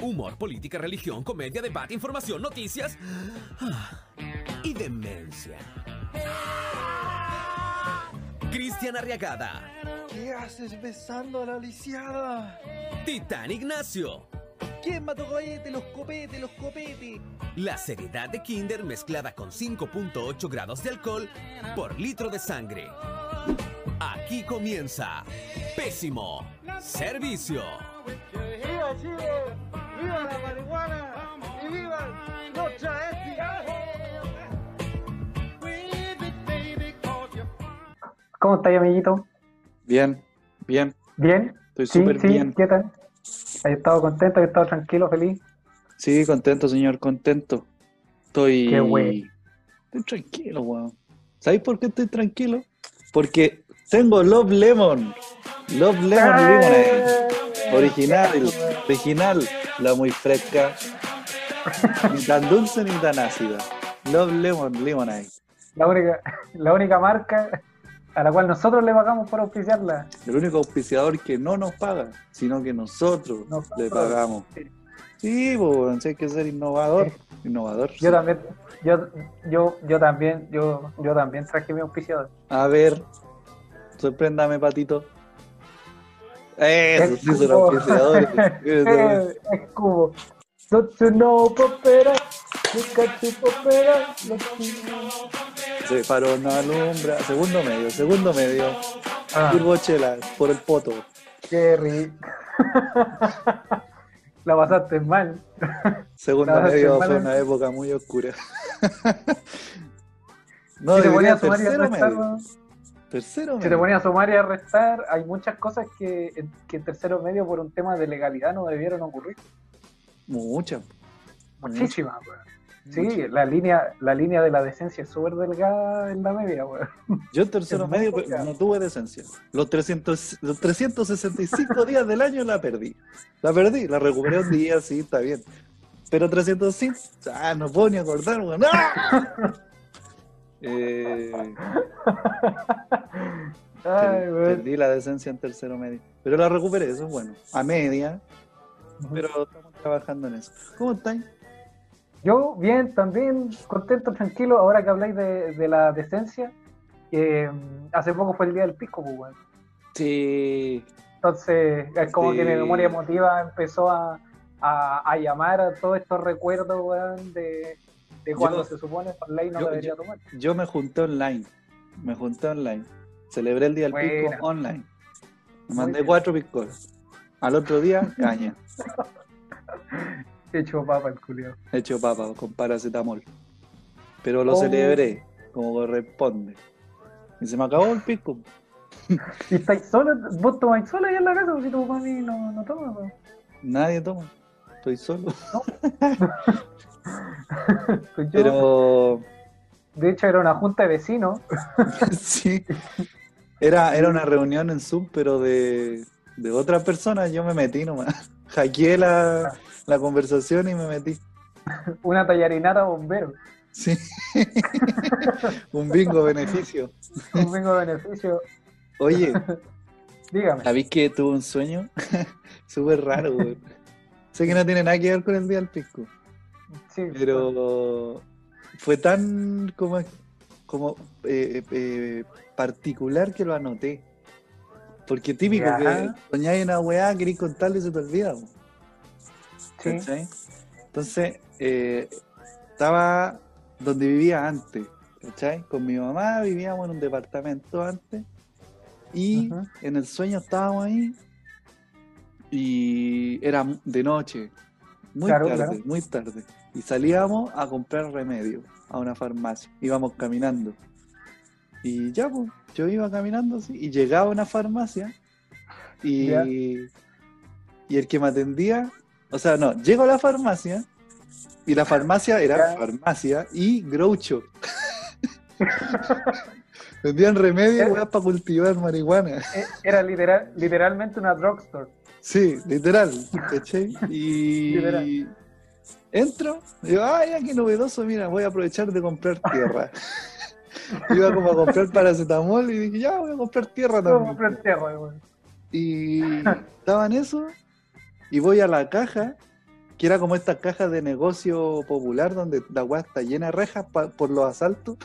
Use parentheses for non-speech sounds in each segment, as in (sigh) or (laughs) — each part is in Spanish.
Humor, política, religión, comedia, debate, información, noticias ah, y demencia. Cristian Arriagada, ¿Qué haces besando a la lisiada? Titán Ignacio, ¿Quién mató cohete? Los copetes, los copetes. la seriedad de Kinder mezclada con 5.8 grados de alcohol por litro de sangre. Aquí comienza Pésimo Servicio. ¡Viva Chile! ¡Viva la marihuana! ¡Y viva los! ¿Cómo estáis, amiguito? Bien, bien, ¿Bien? estoy súper sí, bien. ¿qué tal? ¿Has estado contento? ¿Has estado tranquilo, feliz? Sí, contento, señor, contento. Estoy. Qué bueno. Estoy tranquilo, weón. ¿Sabéis por qué estoy tranquilo? Porque tengo Love Lemon. Love Lemon Lemonade. Original, original, la muy fresca. Ni tan dulce ni tan ácida. Love Lemon Lemonade. La única, la única marca a la cual nosotros le pagamos por auspiciarla. El único auspiciador que no nos paga, sino que nosotros Nosotros. le pagamos. Sí, pues, hay que ser innovador. Innovador. Yo sí. también, yo, yo, yo también, yo, yo también traje mi auspiciador. A ver, sorpréndame, patito. Eso, Es sí, son auspiciadores. (laughs) Es cubo. Don't you know, popera? At you, popera. Se paró, no alumbra. Segundo medio, segundo medio. Ah, Turbochela, por el poto. qué rico. (laughs) La pasaste mal. Segundo medio fue mal- una época muy oscura. (laughs) no, si te ponías y a tercero medio. Si te ponías a sumar y a restar, hay muchas cosas que, que en tercero medio por un tema de legalidad no debieron ocurrir. Mucha. Muchísimas, weón. Sí, la línea, la línea de la decencia es súper delgada en la media, weón. Yo en tercero medio no tuve decencia. Los, 300, los 365 (laughs) días del año la perdí. La perdí, la recuperé un día, sí, está bien. Pero 305, ah, no puedo ni acordar, weón. ¡Ah! Eh, Ay, perdí la decencia en tercero medio. Pero la recuperé, eso es bueno. A media, pero estamos trabajando en eso. ¿Cómo estáis? Yo, bien, también contento, tranquilo, ahora que habláis de, de la decencia. eh, hace poco fue el día del pisco, pues. Sí. Entonces, es como Sí. que mi memoria emotiva empezó a, a- a llamar a todos estos recuerdos, weón, de, de cuando Yo- se supone por ley no yo- debería yo- tomar. Yo me junté online. Me junté online. Celebré el día del Buena. pisco online. Me mandé cuatro piscolas. Al otro día, (laughs) caña. Hecho papa el culiao. Hecho papa con paracetamol. Pero lo Oh. celebré como corresponde. Y se me acabó el pisco. (laughs) ¿Y estáis solo? ¿Vos tomáis solo ahí en la casa? Si tu mami no, no toma, weón. Nadie toma. Estoy solo. (laughs) Pues yo, Pero De hecho, era una junta de vecinos. (laughs) sí. Era, era una reunión en Zoom, pero de, de otras personas. Yo me metí nomás. Hackeé la, la conversación y me metí. Una tallarinata bombero. Sí. (laughs) Un bingo beneficio. Un de beneficio. Oye, Dígame. ¿sabéis que tuve un sueño? Súper raro, güey. Sé que no tiene nada que ver con el día del pisco, Sí, pero fue tan como, como eh, eh, particular que lo anoté. Porque típico que soñáis una weá, queréis contarle y se te olvida. sí. ¿cachai? Entonces, eh, estaba donde vivía antes, ¿cachai? Con mi mamá vivíamos en un departamento antes y en el sueño estábamos ahí y era de noche, muy Claro, tarde, claro. muy tarde. Y salíamos a comprar remedio a una farmacia, íbamos caminando. Y ya, pues, yo iba caminando así y llegaba a una farmacia y, y el que me atendía, o sea, no, llego a la farmacia y la farmacia era farmacia y groucho. (laughs) Vendían remedio para cultivar marihuana. Eh, Era literal, literalmente una drugstore. Sí, literal, ¿cachai? Y Literal. entro, digo, ay, ya qué novedoso, mira, voy a aprovechar de comprar tierra. (laughs) Iba como a comprar paracetamol y dije, ya voy a comprar tierra también. comprar tierra, weón. Y estaba en eso, y voy a la caja que era como estas cajas de negocio popular donde la weá está llena de rejas por los asaltos.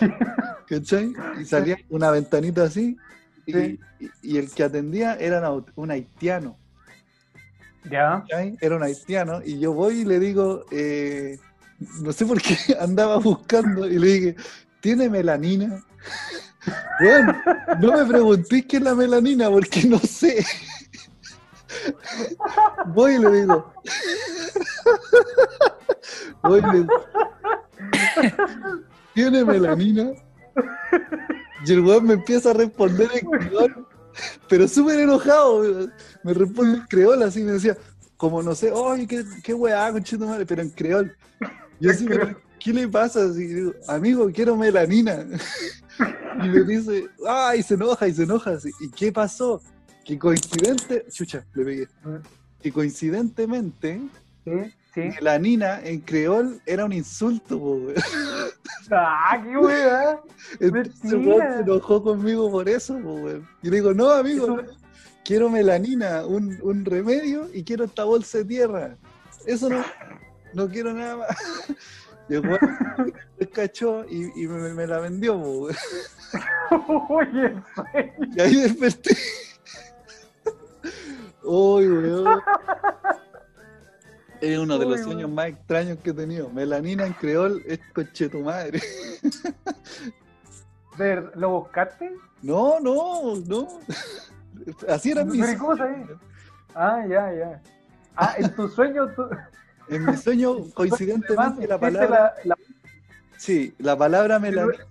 (laughs) ¿Cachai? Y salía una ventanita así. Y, Sí. y- y el que atendía era un, haitiano. Ya. Era un haitiano. Y yo voy y le digo, eh, no sé por qué (laughs) andaba buscando. Y le dije, ¿tiene melanina? (laughs) Bueno, no me preguntéis qué es la melanina porque no sé. (laughs) Voy y le digo. Voy y le digo. ¿Tiene melanina? Y el weón me empieza a responder en creol, pero súper enojado. weón. Me responde en creol así, me decía, como no sé, ¡ay, qué, qué weá, conchito madre! Pero en creol. Yo así, pero, ¿qué le pasa? Así, digo, amigo, quiero melanina. (laughs) Y me dice, ¡ay! Se enoja y se enoja. así. ¿Y qué pasó? Que coincidente, chucha, le pegué. Que coincidentemente, Sí, melanina en creol era un insulto, po, weón. Ah, qué weá. Entonces se enojó conmigo por eso, po, weón. Y le digo, no, amigo, Eso- quiero melanina, un, un remedio y quiero esta bolsa de tierra. Eso no, no quiero nada más. (laughs) Y el me (laughs) cachó y, y me, me la vendió, po, weón. (laughs) Oye. Y ahí desperté. Uy, weón. Es uno de los Uy, sueños más extraños que he tenido. Melanina en creol es coche tu madre. (laughs) ¿Lo buscaste? No, no, no. (laughs) Así ¿y cómo sabes? Ah, ya, ya. Ah, en tu sueño tú. (laughs) En mi sueño, coincidentemente, la palabra, la- la- sí, la palabra melanina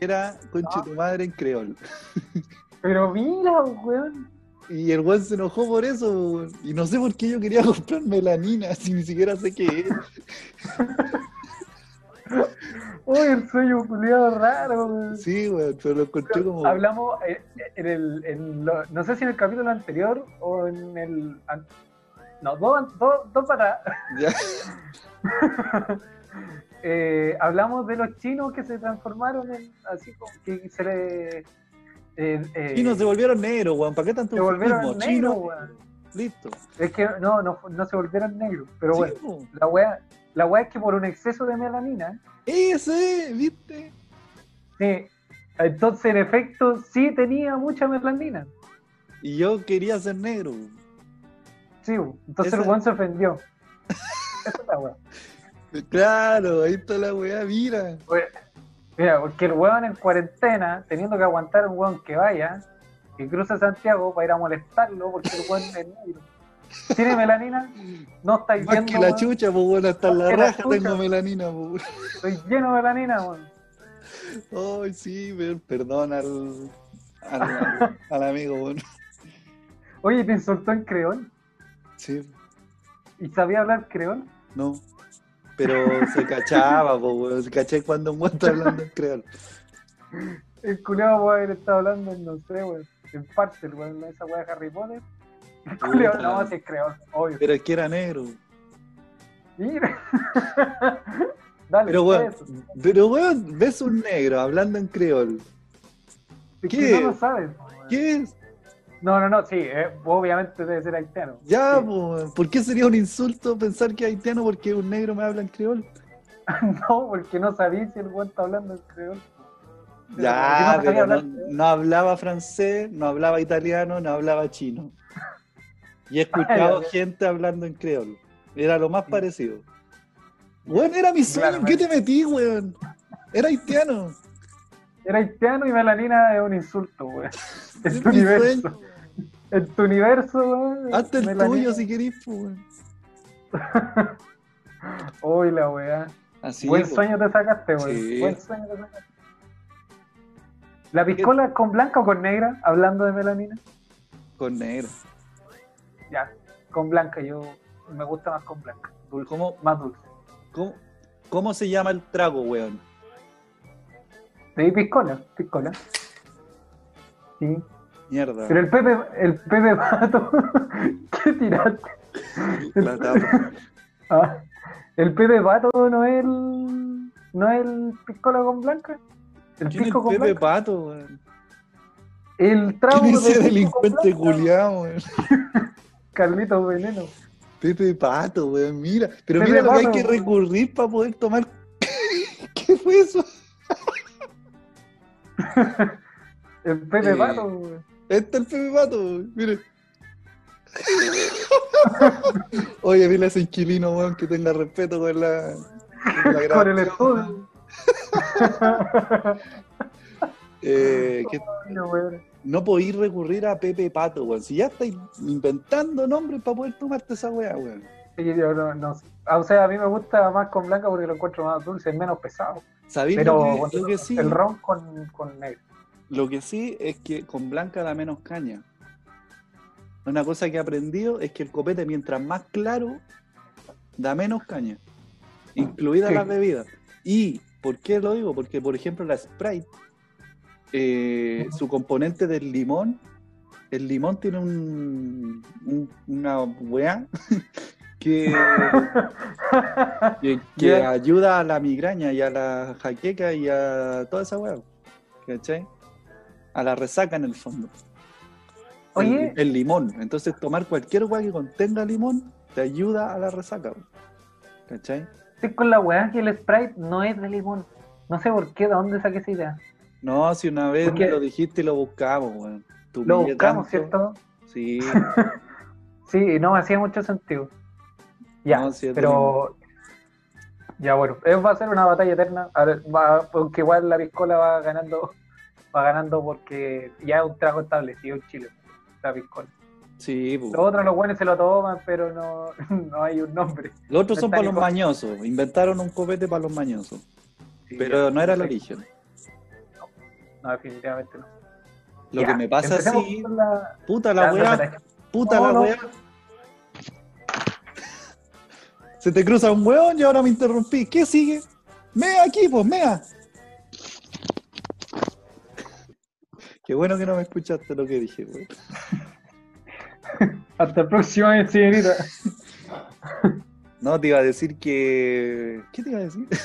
era conche tu madre en creol. Pero mira, weón. Y el weón se enojó por eso, weón. y no sé por qué yo quería (laughs) comprar melanina, si ni siquiera sé qué es. (laughs) Uy, el sueño culiado raro, weón. Sí, weón, pero lo encontré como. Hablamos eh, en el, en lo- no sé si en el capítulo anterior o en el, no, dos, dos, dos para Ya. (laughs) eh, hablamos de los chinos que se transformaron en, así como que se le, eh, eh, Chinos se volvieron negros, weón. ¿Para qué tanto se volvieron negros, Chino, weón. listo. Es que no, no, no se volvieron negros, pero bueno, la wea, la wea es que por un exceso de melanina, Ese, ¿viste? sí, entonces en efecto sí tenía mucha melanina. Y yo quería ser negro. Sí, entonces Esa- el weón se ofendió. (laughs) Esa es la wea. Claro, ahí está la weá, mira. Mira, porque el weón en cuarentena, teniendo que aguantar a un weón que vaya, que cruce Santiago para ir a molestarlo, porque el weón es negro. ¿Tiene melanina? No estáis Más viendo, que la weón. chucha, pues bueno, hasta en la raja tengo melanina, pues. Estoy lleno de melanina, weón. Ay, sí, perdón al, al, amigo, bueno. Oye, ¿te insultó en creol? Sí, ¿Y sabía hablar creol? no. Pero se cachaba, weón. Se caché cuando un weón está hablando en creol. El culeado puede haber estado hablando en, no sé, weón, en parte, weón, esa weá de Harry Potter. El culeado, no, si es creol, obvio. Pero es que era negro. Mira. Dale, Pero, weón, eso. pero, weón, ves un negro hablando en creol. Es que ¿qué? no lo sabes. ¿Qué es? No, no, no, sí, eh, obviamente debe ser haitiano. Ya, Sí. pues. ¿por qué sería un insulto pensar que es haitiano porque un negro me habla en creol? (laughs) No, porque no sabía si el weón está hablando en creol. Ya, no pero hablaba francés, no hablaba italiano, no hablaba chino. Y he (laughs) escuchado gente hablando en creol. Era lo más parecido. Weón, era mi sueño. ¿En qué te metí, weón? Era haitiano. Era haitiano y melanina es un insulto, weón. (laughs) Es En tu universo. En tu universo, weón. Hazte el tuyo si querís, weón. (laughs) Uy, la weá. Así, Buen sueño te sacaste, weón. Sí. Buen sueño te sacaste. ¿La piscola es con blanca o con negra? Hablando de melanina. Con negro. Ya, con blanca. Yo me gusta más con blanca. Dulce, ¿Cómo, más dulce. cómo, cómo se llama el trago, weón? Sí, piscola, piscola. Sí. Mierda. Pero el Pepe, el Pepe Pato, (laughs) ¿qué tiraste? La tapa. (laughs) Ah, el Pepe Pato no es el, no es el piscola con blanca. El ¿Quién es pisco con Pepe blanca. Pato, weón? El trago ¿Quién ese delincuente culiado, weón? (laughs) Carlitos Veneno. Pepe Pato, weón, mira. Pero Pepe mira lo que hay que recurrir para poder tomar. ¿Qué fue eso? (laughs) El Pepe Eh, Pato. Este es el Pepe Pato, miren. (laughs) Oye, dile a ese inquilino, weón, que tenga respeto con la, con la (laughs) Con el estudio. Eh, que no podéis recurrir a Pepe Pato, weón. Si ya estáis inventando nombres para poder tomarte esa weá, weón. Sí, yo no, no. Ah, O sea, a mí me gusta más con blanca porque lo encuentro más dulce, menos pesado. ¿Sabéis Pero lo, que, bueno, lo que sí? el ron con, con negro. Lo que sí es que con blanca da menos caña. Una cosa que he aprendido es que el copete, mientras más claro, da menos caña, incluidas Sí. las bebidas. ¿Y por qué lo digo? Porque, por ejemplo, la Sprite, eh, su componente del limón, el limón tiene un, un- una weá que, que, (laughs) ayuda a la migraña y a la jaqueca y a toda esa weá. ¿Cachai? A la resaca en el fondo. Oye, El, el limón. Entonces, tomar cualquier weá que contenga limón te ayuda a la resaca. ¿Cachai? estoy con la weá que el Sprite no es de limón. No sé por qué, de dónde saqué esa idea. No, si una vez Porque- me lo dijiste y lo buscamos, weón. Lo buscamos, tanto. ¿cierto? Sí, (laughs) Sí, y no hacía mucho sentido. Ya, No, sí, pero. Ya, bueno, eh, va a ser una batalla eterna. A ver, va, porque igual la piscola va ganando, (laughs) va ganando porque ya es un trago establecido en Chile, la piscola. sí. po. Los otros, los buenos se lo toman, pero no, (laughs) no hay un nombre. Los otros son no para los mañosos. Inventaron un copete para los mañosos. Sí, Pero ya, no era el origen. No, definitivamente no. Lo Ya, que me pasa así, la- puta la la weá, puta No, la weá. Se te cruza un weón y ahora me interrumpí. ¿Qué sigue? Mea aquí, pues, mea. Qué bueno que no me escuchaste lo que dije, weón. (laughs) Hasta el próximo año, señorita. (laughs) No, te iba a decir que. ¿Qué te iba a decir? (laughs)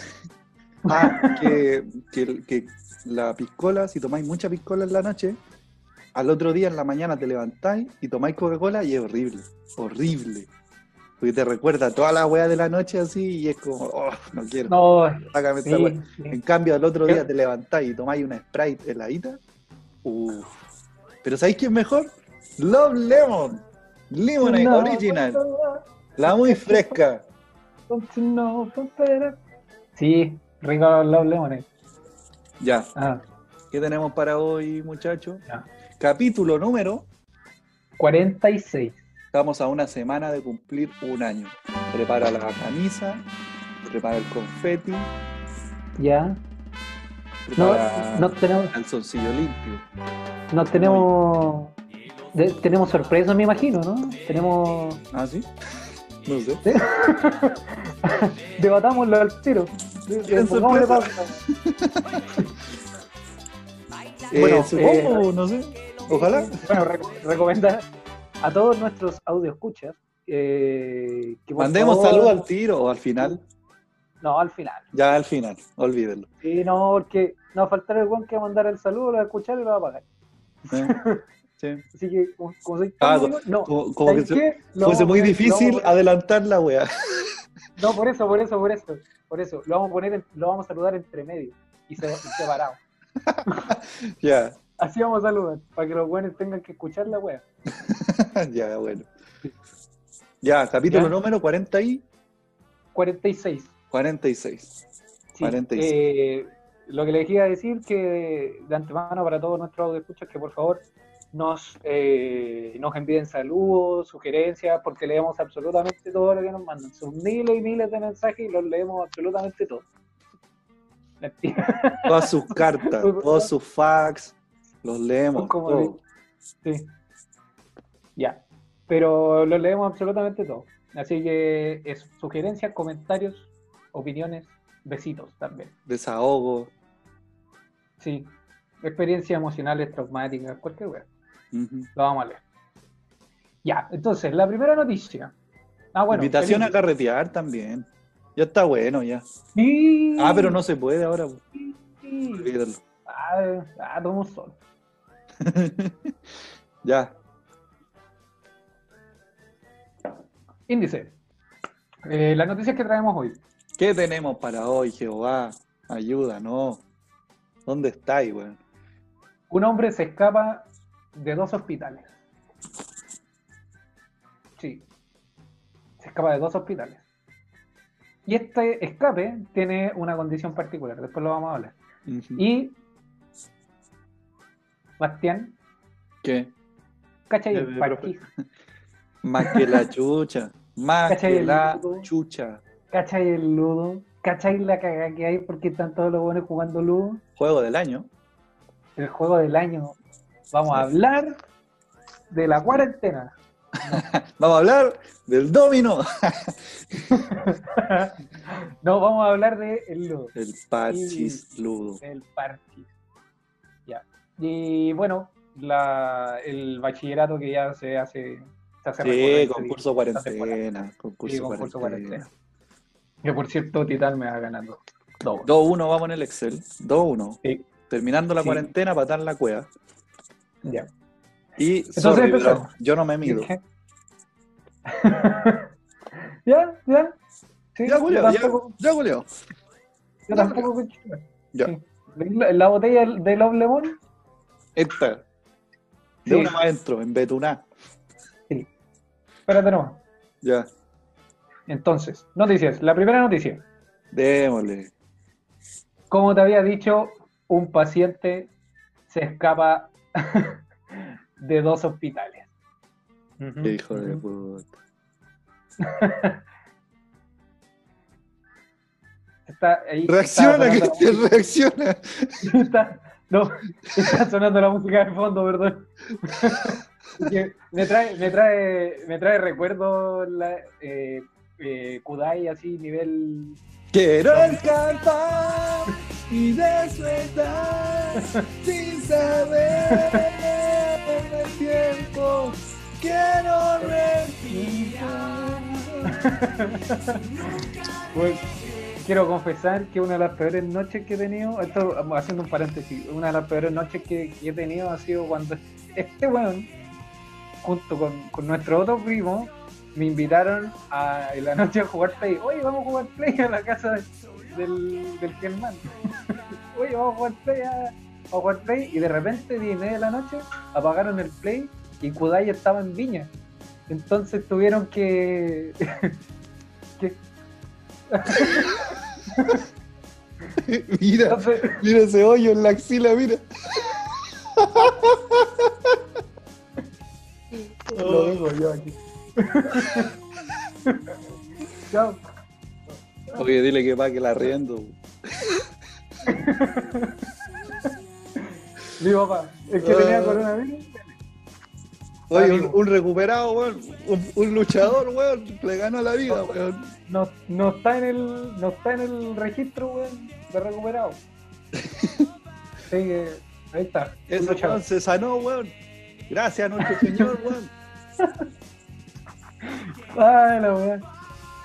Ah, que, que, que la piscola, si tomáis mucha piscola en la noche, al otro día en la mañana te levantáis y tomáis Coca-Cola y es horrible. Horrible. Porque te recuerda toda la weá de la noche así y es como, oh, no quiero. no, sácame esta sí, weá. sí. En cambio, al otro día te levantáis y tomáis una Sprite heladita. Uff. Pero ¿sabéis quién es mejor? Love Lemon. Lemonade No, Original. La muy fresca. no, Sí, rico los lemones. Ya. Ah, ¿Qué tenemos para hoy, muchachos? Capítulo número. 46. Estamos a una semana de cumplir un año. Prepara la camisa, prepara el confeti, Ya. No, prepara no tenemos, calzoncillo limpio. no tenemos, de- tenemos sorpresa, me imagino, ¿no? Tenemos, ¿Ah, sí? No sé. (laughs) debatámoslo al tiro. (laughs) Eh, Bueno, supongo, no sé. Ojalá. Bueno, re- recomendar a todos nuestros audio escuchas eh, que Mandemos saludos al tiro o al final. No, al final. Ya al final, olvídenlo. Sí, no, porque no va a faltar el buen que va a mandar el saludo, lo va a escuchar y lo va a pagar. Sí. (laughs) Sí. Así que, como, como soy Ah, amigo, no. Como, como que ¿sabes se- fuese a muy lo difícil poner- adelantar la wea. (laughs) No, por eso, por eso, por eso. Por eso. Lo vamos a poner, en- lo vamos a saludar entre medio y, se, y separado. (laughs) ya, Así vamos a saludar, para que los buenos tengan que escuchar la wea. (laughs) ya, bueno. Ya, capítulo Ya. número 40 y 46. 46. Sí, 46. eh, lo que les iba a decir que de antemano para todos nuestros audio escuchas que por favor nos, eh, nos envíen saludos, sugerencias, porque leemos absolutamente todo lo que nos mandan. Son miles y miles de mensajes y los leemos absolutamente todos. Todas sus cartas, (laughs) todos sus fax, los leemos. Como todo. Sí. Ya. Pero los leemos absolutamente todo. Así que es sugerencias, comentarios, opiniones, besitos también. Desahogo. Sí. Experiencias emocionales, traumáticas, cualquier. Ujú. Lo vamos a leer. Ya, entonces, la primera noticia. Ah, bueno. Invitación a carretear también. Ya está bueno, ya. Sí. Ah, pero no se puede ahora. Sí. Olvídalo. Ah, ah, tomo sol. (laughs) ya. Índice. Eh, las noticias que traemos hoy. ¿Qué tenemos para hoy, Jehová? Ayúdanos. ¿Dónde estáis, weón? Un hombre se escapa de dos hospitales. Sí. Se escapa de dos hospitales. Y este escape tiene una condición particular, después lo vamos a hablar. Y Bastián, ¿Qué? ¿cachai el parquís? (laughs) Más que la chucha. Más ¿Cachai que el la ludo? chucha. ¿Cachai el ludo? ¿Cachai la cagada que hay porque están todos los buenos jugando ludo? Juego del año. El juego del año. Vamos a hablar de la cuarentena. (laughs) Vamos a hablar del domino. (laughs) no, vamos a hablar de el ludo. El parchis ludo. El parchís. Y bueno, la, el bachillerato que ya se hace. Se hace Sí, concurso temporada. cuarentena. Sí, Concurso concurso cuarentena. Que por cierto, Titán me va ganando. Dos. 2-1 vamos en el Excel. 2-1. Sí. Terminando la Sí. cuarentena, patar la cueva. Ya. Y Entonces sorry, empezamos. pero yo no me mido. (laughs) ya, ya. Sí, Ya, Julio, ya, ya, Julio. yo tampoco. Ya. La, la botella de Love Lemon, Esta. De Sí. una más adentro, en Betuná. espérate nomás. Ya. Entonces, noticias. La primera noticia. Démosle. Como te había dicho, un paciente se escapa (laughs) de dos hospitales. Qué hijo de puta. (laughs) Está ahí. Reacciona, Cristian, (laughs) reacciona. está- no, (laughs) está sonando la música de fondo, perdón. Me trae, me trae, me trae recuerdo la, eh, eh, Kudai así nivel Quiero escapar y despertar sin saber el tiempo. Quiero respirar. (laughs) Pues, quiero confesar que una de las peores noches que he tenido, esto haciendo un paréntesis, una de las peores noches que, he tenido ha sido cuando (laughs) este weón, junto con, con nuestro otro primo, me invitaron a, en la noche a jugar Play. Oye, vamos a jugar Play a la casa de- del, del Germán. (laughs) Oye, vamos a jugar Play a, jugar Play. Y de repente, 10 y media de la noche, apagaron el Play y Kudai estaba en Viña. Entonces tuvieron que (laughs) (laughs) Mira, entonces, mira ese hoyo en la axila, mira. Lo digo yo aquí. (laughs) Chao. Oye, dile que pague la riendo. Mi papá, el que tenía coronavirus. Oye, un, un recuperado, weón. Un, un luchador, weón. Le ganó la vida, weón. No, no está en el no está en el registro weón, de recuperado. (laughs) Así que ahí está. Ese weón se sanó, weón. Gracias nuestro (laughs) señor, weón. Ay, la weón.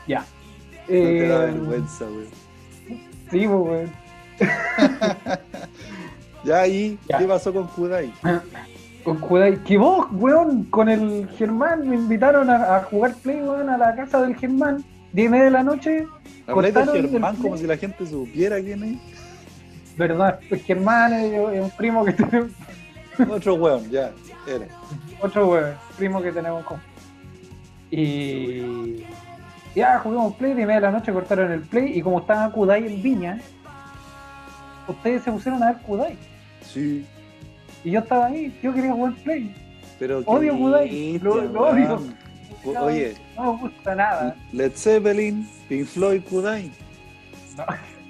Ya. No te da Eh, vergüenza, weón. sí, pues, weón. (laughs) Ya ahí, Ya. ¿qué pasó con Kudai? Con Kudai. Que vos, weón, con el Germán me invitaron a, a jugar play, weón, a la casa del Germán. 10 y media de la noche. Habláis de Cortaron el Germán como si la gente supiera quién es. Verdad, el Germán es, un primo que tenemos. Otro weón, ya, era. Otro weón, primo que tenemos con. Y. Ya jugamos play, 10 y media de la noche cortaron el play. Y como estaba Kudai en Viña, ustedes se pusieron a ver Kudai. Sí, Y yo estaba ahí, yo quería jugar play. pero. Odio Kudai, lo- lo odio. Oye, No me gusta nada. Led Zeppelin, Pink Floyd, Kudai. No. (laughs)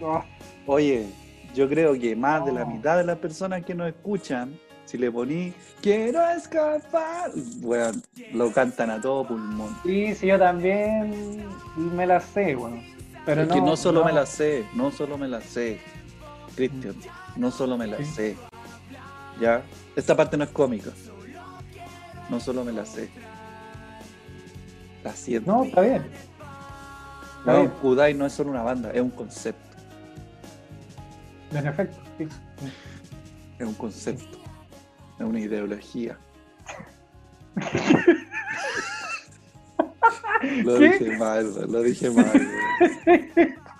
No. Oye, yo creo que más de la mitad de las personas que nos escuchan, si le poní quiero escapar, weón, lo cantan a todo pulmón. Sí, sí, yo también me la sé, bueno. Pero es no, que no solo me la sé, no solo me la sé, Cristian, no solo me la Sí. sé. Ya, esta parte no es cómica. No solo me la sé. La siento. No, está bien. Está No, bien. Kudai no es solo una banda, es un concepto. En efecto, sí. Es un concepto. Es una ideología. Lo dije mal, lo dije mal.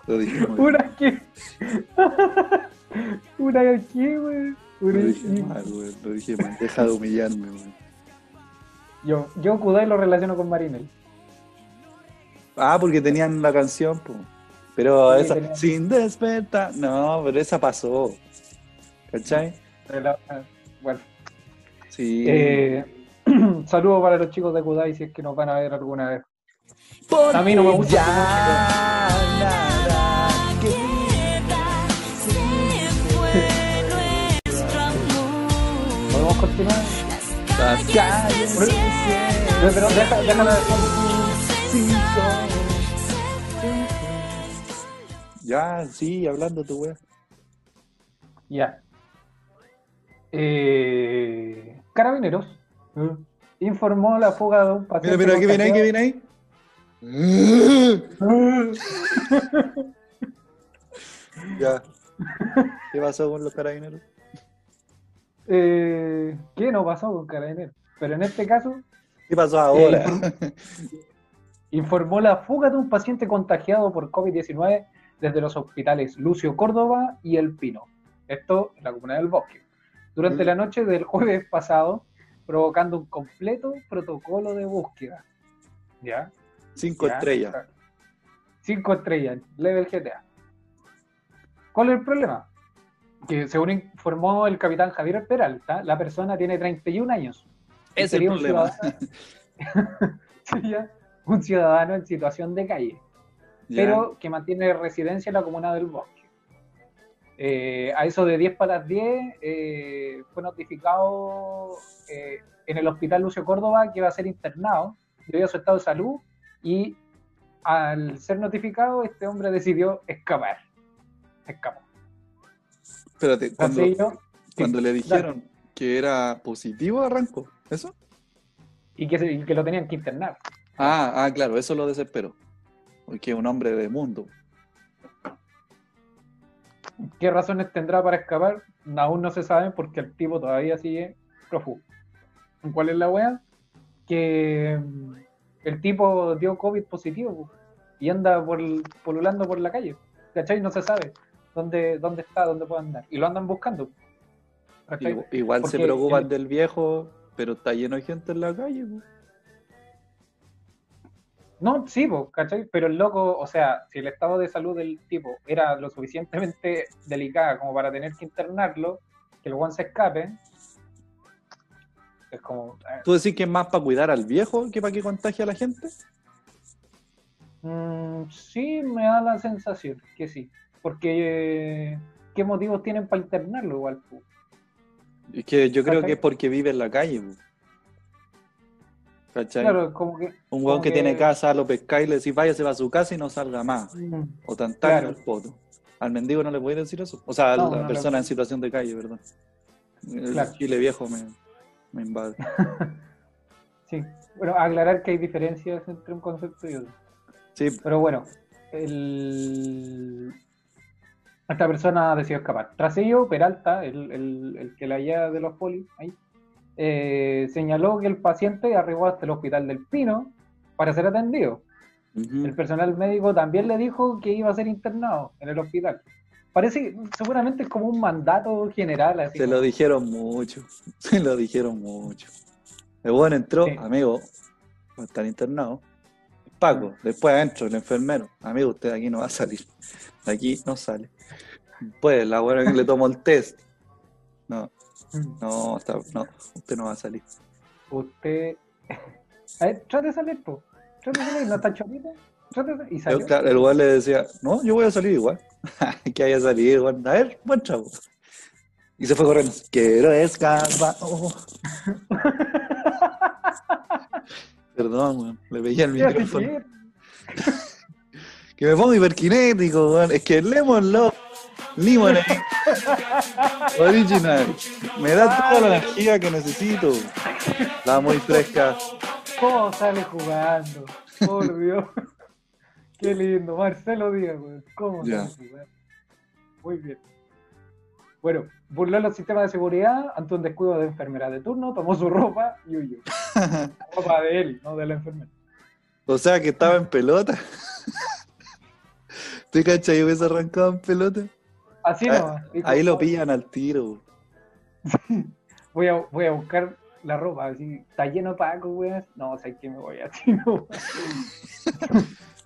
Lo dije mal. ¿Una qué? ¿Una qué, güey? Lo dije mal, weón, lo dije mal. Deja de humillarme, weón. Yo, yo Kudai lo relaciono con Marinel. Ah, porque tenían la canción, po. Pero Sí, esa, tenían. sin despertar. No, pero esa pasó. ¿Cachai? La- Bueno, Sí. eh, (clears throat) saludos para los chicos de Kudai si es que nos van a ver alguna vez. Porque a mí no me gusta ya ¿Podemos continuar? las calles Pero- déjala Ya, sí, hablando tu wea. Ya. Eh, Carabineros informó la fuga de un Mira, paciente. mira, ¿qué viene ahí? ¿Qué viene ahí? (laughs) ya. ¿Qué pasó con los carabineros? Eh, ¿Qué no pasó con Carabineros? Pero en este caso, ¿Qué pasó ahora? Eh, (laughs) informó la fuga de un paciente contagiado por COVID-19 desde los hospitales Lucio Córdoba y El Pino. Esto en la comunidad del Bosque. Durante Mm. la noche del jueves pasado, provocando un completo protocolo de búsqueda. ¿Ya? Cinco Ya. estrellas. Cinco estrellas, level GTA. ¿Cuál es el problema? Que según informó el capitán Javier Peralta, la persona tiene 31 años. Es sería el un problema. ciudadano- (laughs) sería un ciudadano en situación de calle, pero que mantiene residencia en la comuna del Bosque. Eh, a eso de 10 para las 10 eh, fue notificado eh, en el hospital Lucio Córdoba que iba a ser internado debido a su estado de salud y al ser notificado este hombre decidió escapar. Escapó. Espérate, cuando, yo- cuando le dijeron que era positivo, arrancó. ¿Eso? y, que, se- y que lo tenían que internar. Ah, ah, claro, eso lo desesperó. Porque es un hombre de mundo. ¿Qué razones tendrá para escapar? Aún no se sabe porque el tipo todavía sigue prófugo. ¿Cuál es la wea? Que mm, el tipo dio COVID positivo po, y anda por, polulando por la calle. ¿Cachai? No se sabe dónde, dónde está, dónde puede andar. Y lo andan buscando. Igual, igual se preocupan el- del viejo, pero está lleno de gente en la calle. po. No, sí, po, ¿cachai? Pero el loco, o sea, si el estado de salud del tipo era lo suficientemente (laughs) delicada como para tener que internarlo, que el guan se escape, es como... eh, ¿Tú decís que es más para cuidar al viejo que para que contagie a la gente? Mm, sí, me da la sensación que sí. Porque, eh, ¿qué motivos tienen para internarlo igual? Es que yo creo que es porque vive en la calle. ¿Cachai? Claro, como que... un como que, que- tiene casa, lo pesca y le decís, váyase para su casa y no salga más. mm, O tan Claro. el poto. Al mendigo no le puede decir eso. O sea, a la no persona en situación de calle, perdón. El Claro. chile viejo me, me invade. (laughs) Sí, bueno, aclarar que hay diferencias entre un concepto y otro. Sí, Pero bueno, el... esta persona decidió escapar. Tras ello, Peralta, el, el- el que la lleva de los polis, ahí, eh, señaló que el paciente arribó hasta el hospital del Pino para ser atendido. El personal médico también le dijo que iba a ser internado en el hospital. Parece, seguramente es como un mandato general. Así se como- lo dijeron mucho. (laughs) Se lo dijeron mucho. El weón entró, Sí. amigo, va a estar internado. Paco, después adentro, el enfermero. Amigo, usted de aquí no va a salir. De aquí no sale. Pues la buena que le tomó el test. No, (laughs) no, está- no, usted no va a salir. Usted. (laughs) A ver, trate de salir, po. Trate de salir, no está de Y Yo, salió. claro, el weón le decía, no, yo voy a salir igual. (laughs) que haya salido, weón. A ver, buen chavo. Y se fue corriendo. Quiero escapar. Oh. Perdón, weón. Le veía el ¿Qué hace micrófono. Que me pongo hiperkinético, weón. Es que Lemon Love Lemonade Original me da toda la energía que necesito. La muy fresca. ¿Cómo sale jugando? Por Dios. (laughs) Qué lindo. Marcelo Díaz, weón. ¿Cómo sale jugando? Muy bien. Bueno, burló los sistemas de seguridad ante un descuido de enfermera de turno, tomó su ropa y huyó. (laughs) ropa de él, no de la enfermera. O sea que estaba en pelota. (laughs) ¿Te cachai? Hubiese arrancado en pelota. Así no. dijo, Ahí lo "Oh, pillan al tiro. (laughs) Voy a, voy a buscar la ropa, así, está lleno de Paco, weón. No, o sea, que me voy así, (laughs) no.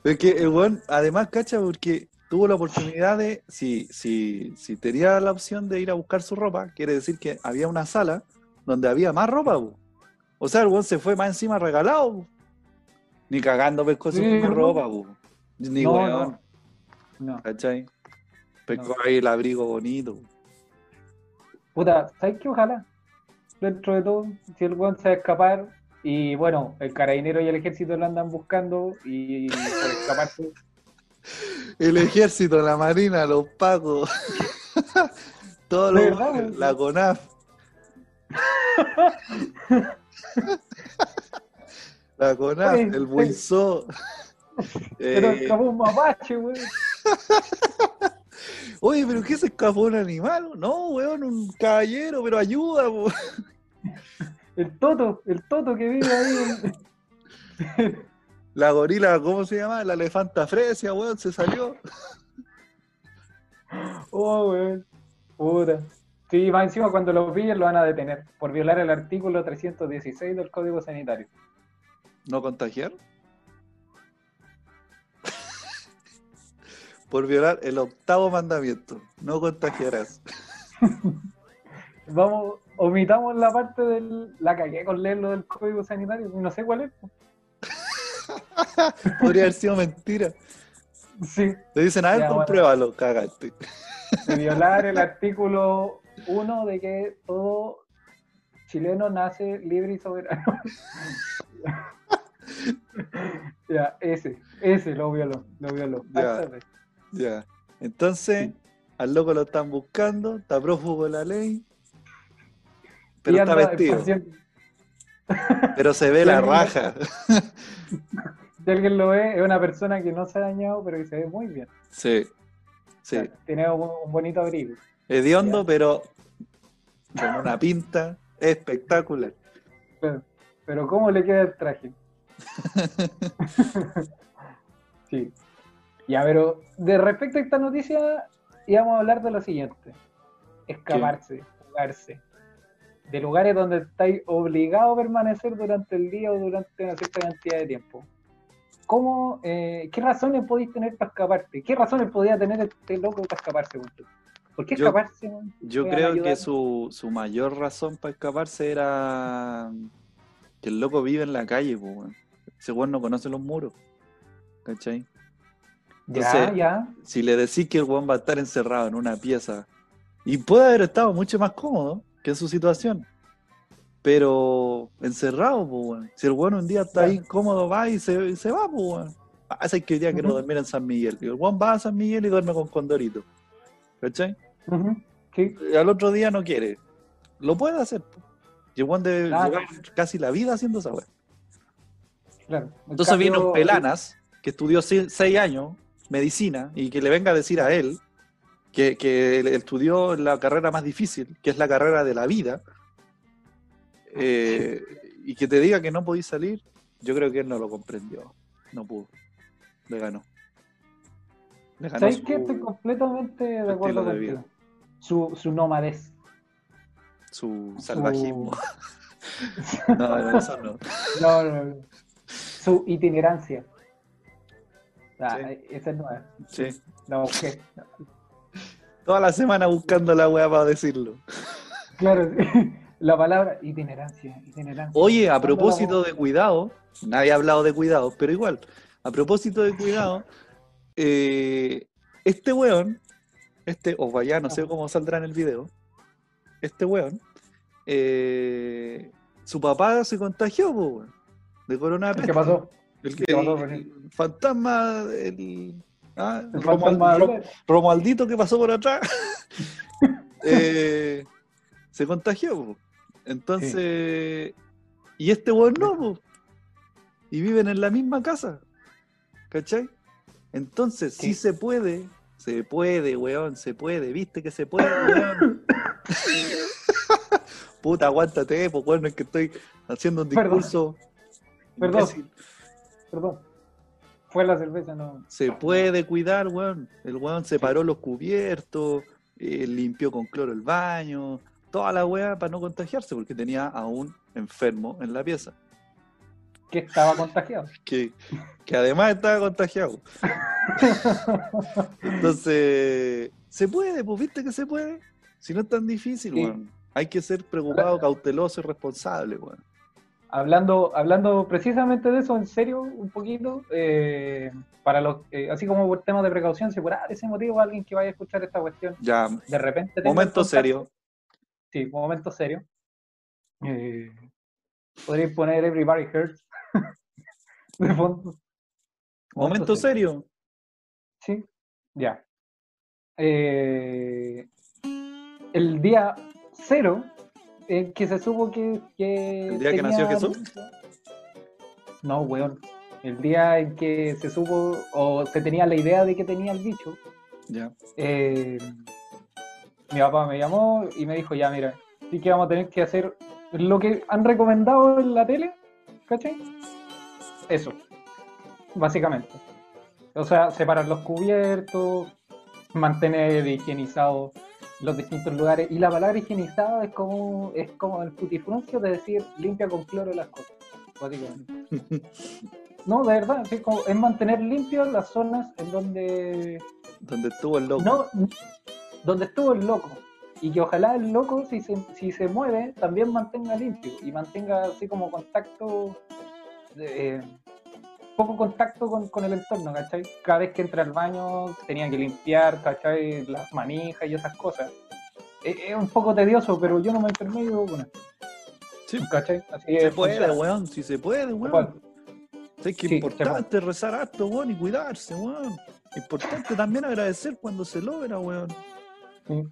Es que el weón, además, cacha, porque tuvo la oportunidad de, si, si, si tenía la opción de ir a buscar su ropa, quiere decir que había una sala donde había más ropa, po. O sea, el weón se fue más encima regalado. Ni cagando pescó su Sí, ropa, po. Ni No, weón, no. No. ¿cachai? Pescó No. ahí el abrigo bonito. Puta, ¿sabes qué? Ojalá, dentro de todo, si el weón se va a escapar, y bueno, el carabinero y el ejército lo andan buscando, y por escaparse, (laughs) El ejército, la marina, los pacos, (laughs) todos De los verdad, la CONAF. (laughs) la CONAF, Oye, el sí. Buizó. pero Eh, escapó un mapache, weón. Oye, pero ¿qué se escapó un animal? No, weón, un caballero, pero ayuda, po. (laughs) El Toto, el Toto que vive ahí. (laughs) La gorila, ¿cómo se llama? La elefanta fresia, weón, se salió. (laughs) Oh, weón. Puta. Sí, más encima cuando lo pillen lo van a detener por violar el artículo 316 del Código Sanitario. ¿No contagiar? Por violar el octavo mandamiento. No contagiarás. (laughs) Vamos, omitamos la parte del. La cagué con leer lo del Código Sanitario, no sé cuál es. (laughs) Podría haber sido mentira. Sí, Te dicen, a ver, Ya, bueno. compruébalo, cagaste. violar el (laughs) artículo 1 de que todo chileno nace libre y soberano. ya, ese, ese lo violó, lo violó. Ya. Ya. Entonces, al loco lo están buscando, está prófugo de la ley, pero y está vestido. Pero se ve (laughs) la raja. (laughs) Si alguien lo ve, es una persona que no se ha dañado, pero que se ve muy bien. Sí. Sí. O sea, tiene un, un bonito abrigo. Hediondo, pero con una pinta espectacular. Pero, pero ¿cómo le queda el traje? (laughs) sí. Ya, pero de respecto a esta noticia, íbamos a hablar de lo siguiente. Escaparse, fugarse. De lugares donde estáis obligados a permanecer durante el día o durante una cierta cantidad de tiempo. ¿Cómo, eh, ¿Qué razones podéis tener para escaparte? ¿Qué razones podía tener este loco para escaparse? ¿Por qué escaparse? Yo ¿Me van a creo que su, su mayor razón para escaparse era que el loco vive en la calle, pues. Ese weón no conoce los muros. ¿Cachai? Entonces, ya. Si le decís que el weón va a estar encerrado en una pieza y puede haber estado mucho más cómodo que en su situación, pero encerrado, pues, weón. Si el weón un día está ahí cómodo, va y se, se va, pues, weón. Hace que hoy día quiero Ujú. dormir en San Miguel. Y el weón va a San Miguel y duerme con Condorito. ¿Cachai? Sí. y al otro día no quiere. Lo puede hacer. Y el weón debe Claro. llevar casi la vida haciendo esa weá. Claro. En Entonces cambio, un Pelanas, que estudió se- seis años medicina, y que le venga a decir a él que, que estudió la carrera más difícil, que es la carrera de la vida, eh, y que te diga que no podís salir, yo creo que él no lo comprendió. No pudo. Le ganó. Le ganó ¿Sabes qué? Estoy completamente de acuerdo de vida. Su, su nómades. su su- salvajismo. (laughs) (laughs) No, no, eso no. No, no, no. Su itinerancia. Ah, Sí. Esa es nueva. Sí. La busqué. (laughs) Toda la semana buscando la weá para decirlo. Claro, sí. (laughs) La palabra itinerancia. itinerancia. Oye, a ¿Cuándo la propósito de cuidado, nadie ha hablado de cuidado, pero igual, a propósito de cuidado, (laughs) eh, este weón, este, o vaya, no sé cómo saldrá en el video, este weón, eh, su papá se contagió, weón, de coronavirus. ¿Qué pasó? El, fantasma, el, ah, El Romuald- fantasma Romualdito que pasó por atrás, (laughs) eh, se contagió. Entonces, y este weón no, po. y viven en la misma casa, ¿cachai? Entonces, sí Sí. se puede, se puede, weón, se puede, viste que se puede, weón. (laughs) Puta, aguántate, pues bueno, es que estoy haciendo un Perdón. discurso. Perdón. imbécil. Perdón. Fue la cerveza, no. Se puede cuidar, weón. El weón separó los cubiertos, eh, limpió con cloro el baño, toda la weá para no contagiarse, porque tenía a un enfermo en la pieza, Que estaba contagiado. (laughs) que, que además estaba contagiado. (laughs) Entonces, se puede, pues viste que se puede. Si no es tan difícil, Sí. weón. Hay que ser preocupado, cauteloso y responsable, weón. Hablando, hablando precisamente de eso, en serio, un poquito, eh, para los, eh, así como por temas de precaución, si por ese motivo alguien que vaya a escuchar esta cuestión Ya, de repente momento serio. Sí, momento serio. Eh, podréis poner Everybody Hurts (laughs) de fondo. Momento serio. Sí, ya. Eh, el día cero en que se supo que. que ¿El día que nació Jesús? No, weón. El día en que se supo o se tenía la idea de que tenía el bicho, Ya. eh, mi papá me llamó y me dijo: Ya, mira, sí que vamos a tener que hacer lo que han recomendado en la tele, ¿cachai? Eso, básicamente. O sea, separar los cubiertos, mantener higienizados los distintos lugares. Y la palabra higienizado es como, es como el putifruncio de decir limpia con cloro las cosas, básicamente. (laughs) No, de verdad, sí, como- es mantener limpias las zonas en donde Donde estuvo el loco. no, donde estuvo el loco. Y que ojalá el loco, si se, si se mueve, también mantenga limpio y mantenga así como contacto, eh, poco contacto con, con el entorno, ¿cachai? Cada vez que entra al baño tenía que limpiar, ¿cachai? Las manijas y esas cosas. Es, es un poco tedioso, pero yo no me enfermé y esto, Sí, ¿cachai? Así se es, puede, funciona. weón. Si se puede, weón. Es que Sí, se importante rezar harto, weón, y cuidarse, weón. Importante también agradecer cuando se logra, weón. Sí.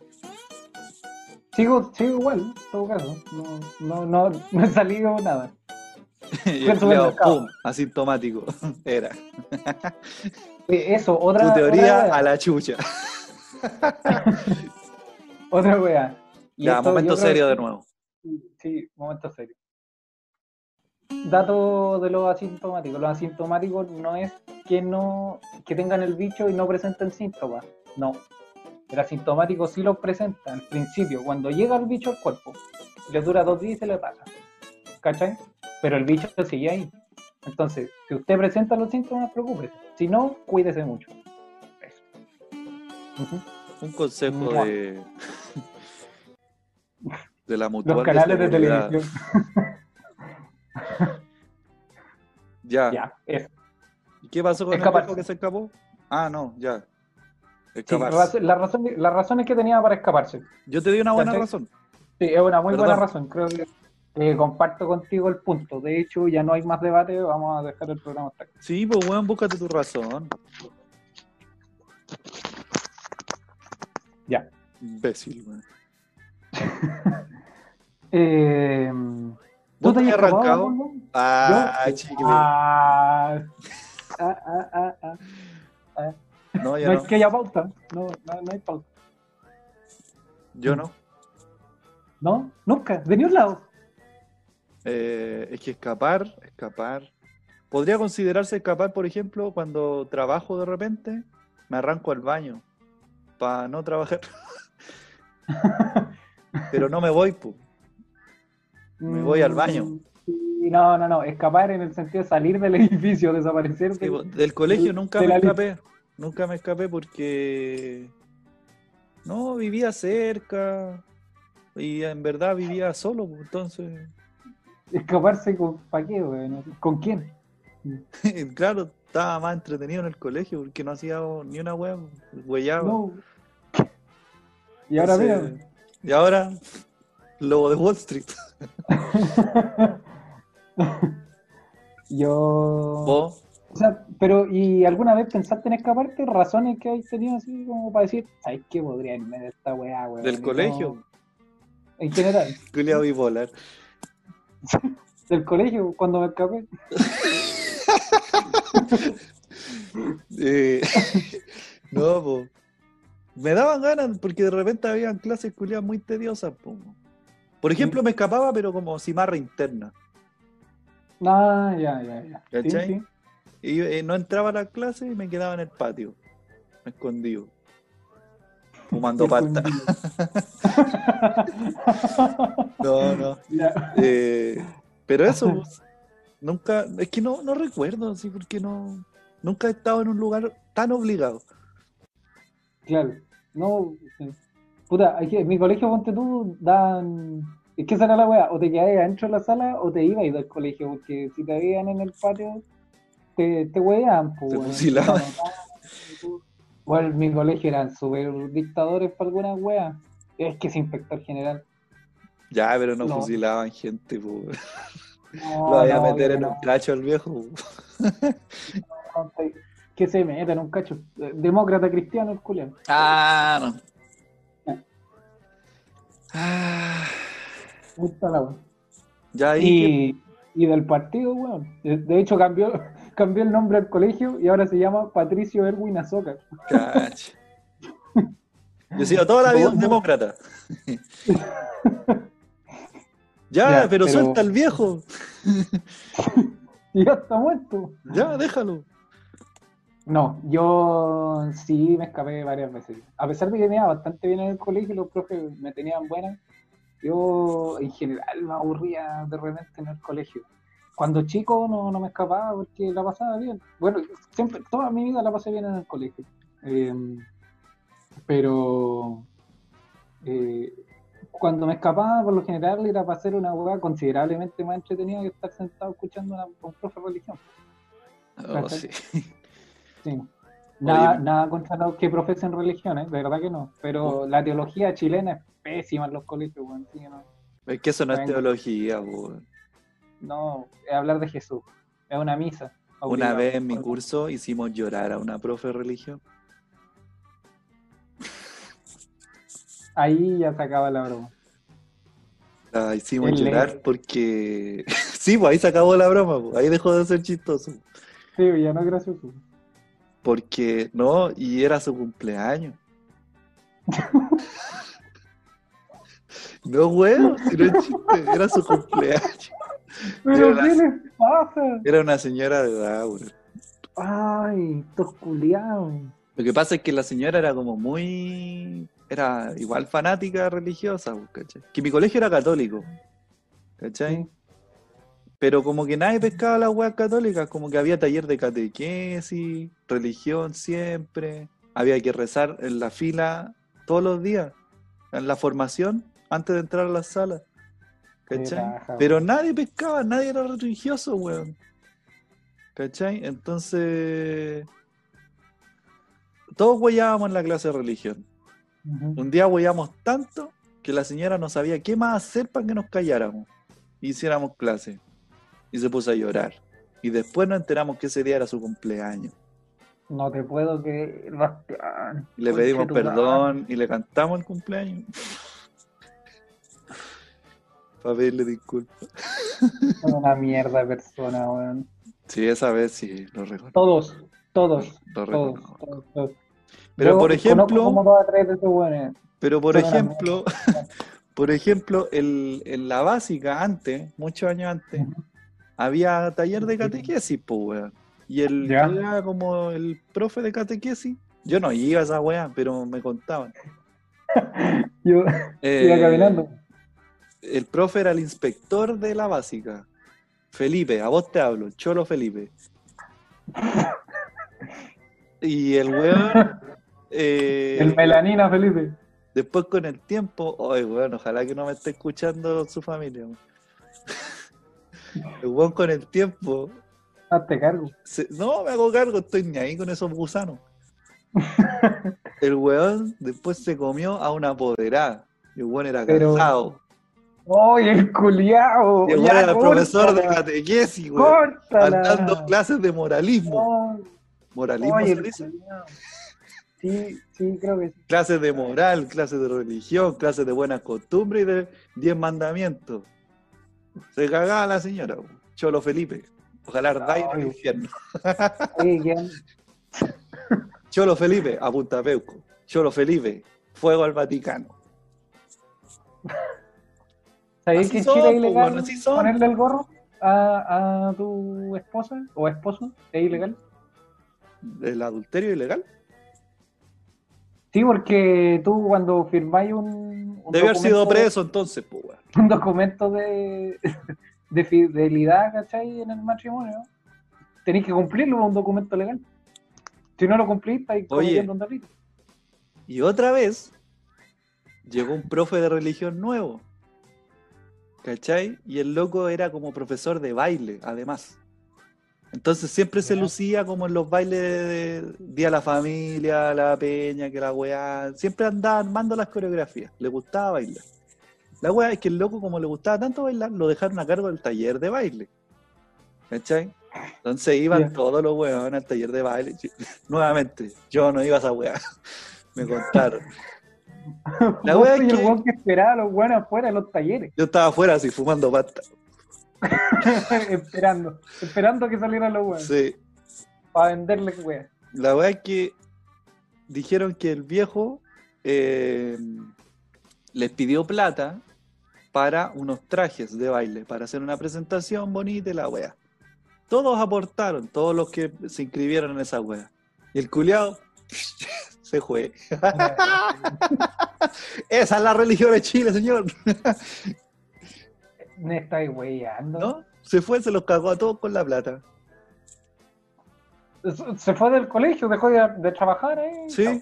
Sigo, sigo igual, en todo caso. No, no, no, no he salido nada. (laughs) y el pum, asintomático. (laughs) Era. Eso, otra. Tu teoría otra a la chucha. (laughs) Otra wea. Y Ya, esto momento serio que- de nuevo. Sí, momento serio. Dato de los asintomáticos. Los asintomáticos no es que no que tengan el bicho y no presenten síntomas. No. El asintomático sí los presenta al principio, cuando llega el bicho al cuerpo. Le dura dos días y se le pasa. ¿Cachai? Pero el bicho sigue ahí. Entonces, si usted presenta los síntomas, preocúpese. Si no, cuídese mucho. Eso. Un consejo de. de la mutual. Los canales de televisión. (laughs) Ya. Ya, eso. ¿Y qué pasó con el viejo que se escapó? Ah, no, ya. Sí, Escaparse. raz- la razón, las razones que tenía para escaparse. Yo te di una buena ¿Cachai? razón. Sí, es una muy Perdón. buena razón. Creo que eh, comparto contigo el punto. De hecho, ya no hay más debate. Vamos a dejar el programa hasta aquí. Sí, pues weón, búscate tu razón. Ya. Imbécil, weón. (laughs) Eh, ¿Vos te has arrancado? Ah, chicle. Ah, ah, ah, ah, ah. No, es que haya pauta. No, no, no hay pauta. Yo no. No, nunca. De ni un lado. Eh, es que escapar, escapar. Podría considerarse escapar, por ejemplo, cuando trabajo de repente, me arranco al baño para no trabajar. (laughs) Pero no me voy, pues. Me voy al baño. Mm, sí, no, no, no. Escapar en el sentido de salir del edificio, desaparecer. Sí, del- colegio nunca de me lista. escapé. Nunca me escapé porque no vivía cerca y en verdad vivía solo, entonces, Escaparse con ¿para qué, weón? ¿Con quién? (laughs) claro, estaba más entretenido en el colegio porque no hacía ni una huellaba. No. Y ahora Entonces, mira. Y ahora, lobo de Wall Street. (laughs) Yo. Vos, O sea, pero ¿y alguna vez pensaste en escaparte? ¿Razones que habéis tenido así como para decir, ¿sabes qué podría irme de esta weá, weón? del colegio, no- En general, (laughs) culiao bipolar. (laughs) del colegio, cuando me escapé. Eh, (laughs) no, po. me daban ganas porque de repente habían clases culiadas muy tediosas. po. Por ejemplo, me escapaba, pero como cimarra interna. Ah, ya, ya, ya. Sí, ¿Cachai? sí. Y eh, no entraba a la clase y me quedaba en el patio, escondido. Fumando pasta. (laughs) No, no. Eh, pero eso, (laughs) pues, nunca, es que no, no recuerdo, sí, porque no, nunca he estado en un lugar tan obligado. Claro, no, puta, en mi colegio, ponte tú, dan, es que esa era la weá, o te quedabas adentro de la sala o te ibas del colegio, porque si te veían en el patio, te, te weaban, pues, Te fusilaban. Bueno, en mi colegio eran súper dictadores para algunas weas, es que es inspector general. Ya, pero no, No. fusilaban gente, pues. No, Lo vaya a no, meter en no, un cacho al viejo. no, (laughs) que se meta en un cacho, demócrata cristiano el culiao. Ah, no. Ah, ya ahí. Y, y del partido, weón. De, de hecho, cambió, cambió el nombre al colegio y ahora se llama Patricio Erwin cacha. (laughs) Yo he sido toda la vida un demócrata. (laughs) Ya, Ya, pero, pero- suelta al viejo. Y (laughs) ya está muerto. Ya, déjalo. No, yo sí me escapé varias veces. A pesar de que me iba bastante bien en el colegio los profes me tenían buena, yo en general me aburría de repente en el colegio. Cuando chico no, no me escapaba porque la pasaba bien. Bueno, siempre, toda mi vida la pasé bien en el colegio. Eh, pero eh, cuando me escapaba, por lo general era para hacer una hueá considerablemente más entretenida que estar sentado escuchando una, un profe de religión. Oh, sí. (laughs) Sí. Nada, Oye. nada contra los que profesen religiones, de verdad que no. Pero la teología chilena es pésima en los colegios, weón. sí que no, Es que eso no es Venga. teología, po. No, es hablar de Jesús. Es una misa. Una vez en mi curso hicimos llorar a una profe de religión. Ahí ya se acaba la broma. La hicimos El llorar ley. porque. (laughs) Sí, pues ahí se acabó la broma, pues. ahí dejó de ser chistoso. Sí, ya no es gracioso. Porque, no, y era su cumpleaños. (laughs) (laughs) No, weón, si no es chiste, era su cumpleaños. ¿Pero Era qué les pasa? Era una señora de edad, weón. Ay, estos culiados. Lo que pasa es que la señora era como muy. Era igual fanática religiosa, ¿cachai? Que mi colegio era católico, ¿cachai? Sí. Pero como que nadie pescaba las weas católicas, como que había taller de catequesis, religión siempre, había que rezar en la fila todos los días, en la formación, antes de entrar a la sala. ¿Cachai? Pero nadie pescaba, nadie era religioso, weón. ¿Cachai? Entonces, todos huellábamos en la clase de religión. Un día huellamos tanto que la señora no sabía qué más hacer para que nos calláramos y hiciéramos clase. Y se puso a llorar. Y después nos enteramos que ese día era su cumpleaños. No te puedo que le pedimos perdón y le cantamos el cumpleaños. Para pedirle disculpas. (laughs) Una mierda de persona, weón. Sí, esa vez sí, lo reconozco. Todos, todos, Lo todos, todos, todos. Pero Yo por ejemplo, como dos a tres de esos weones. pero por son ejemplo, (laughs) por ejemplo, el- en la básica antes, muchos años antes, había taller de catequesis, pues, weón. Y el Ya. era como el profe de catequesis, yo no iba a esa weá, pero me contaban. (laughs) Yo Eh, iba caminando. El profe era el inspector de la básica. Felipe, a vos te hablo, Cholo Felipe. Y el weón, eh, El melanina, Felipe. después con el tiempo, ay weón, ojalá que no me esté escuchando su familia. weón. El weón con el tiempo Hazte cargo. Se- no, me hago cargo, estoy ni ahí con esos gusanos. El weón después se comió a una apoderada. Y el weón era Pero- casado. ¡Oye, el culiao! Weón Ya, era el profesor de catequesis. ¡Córtala! Dando clases de moralismo. Ay, ¿Moralismo oye, se dice? Sí, sí, creo que sí. Clases de moral, clases de religión, clases de buenas costumbres y de diez mandamientos. Se cagaba la señora. Cholo Felipe. Ojalá ardáis en el infierno. Oye, ¿quién? Cholo Felipe, a Punta Peuco. Cholo Felipe, fuego al Vaticano. ¿Sabías que en Chile es ilegal ponerle el gorro a, a tu esposa o esposo? ¿Es ilegal? ¿El adulterio ilegal? Sí, porque tú cuando firmáis un, un Debe haber sido documento- preso entonces, pues, (laughs) un documento de, de fidelidad, ¿cachai? En el matrimonio, tenéis que cumplirlo, es un documento legal. Si no lo cumplís, estáis cometiendo un delito. Y otra vez llegó un profe de religión nuevo. ¿Cachai? Y el loco era como profesor de baile, además. Entonces siempre se lucía como en los bailes de Día de la Familia, la peña, que la weá. Siempre andaba armando las coreografías. Le gustaba bailar. La weá es que el loco, como le gustaba tanto bailar, lo dejaron a cargo del taller de baile. ¿Cachai? Entonces iban todos los weones al taller de baile. (laughs) Nuevamente, yo no iba a esa weá. (laughs) Me contaron. (laughs) La wea es que- esperaba a los buenos afuera de los talleres, Yo estaba afuera así fumando pasta. (laughs) esperando, esperando que salieran los buenos, Sí. para venderle weas. La verdad es que dijeron que el viejo eh, les pidió plata para unos trajes de baile, para hacer una presentación bonita y la wea. Todos aportaron, todos los que se inscribieron en esa wea. Y el culiao (laughs) se fue. (laughs) Esa es la religión de Chile, señor. Me estáis weyando. ¿No? Se fue, se los cagó a todos con la plata. Se- fue del colegio, dejó de, de trabajar ahí. Sí.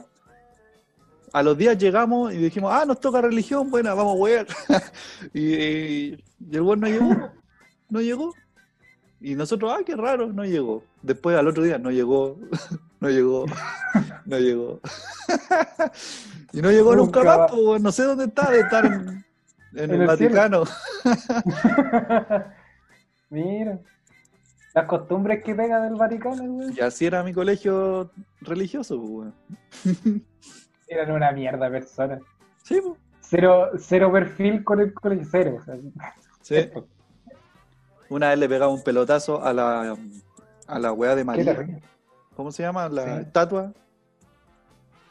A los días llegamos y dijimos, ah, nos toca religión, buena, vamos a wear. (laughs) y, y el weón no llegó, no llegó. Y nosotros, ah, qué raro, no llegó. Después al otro día, no llegó, no llegó, (laughs) no llegó. (laughs) y no llegó nunca, Nunca más, pues, no sé dónde está, de estar en, en En el, el. Vaticano. (laughs) Mira, las costumbres que pega del Vaticano, güey, Y así era mi colegio religioso, pues, eran una mierda persona. Sí, pues. Cero, cero perfil con el colegio, cero. o sea, Sí. Una vez le pegaba un pelotazo a la, a la weá de María. ¿Cómo se llama? La Sí. estatua.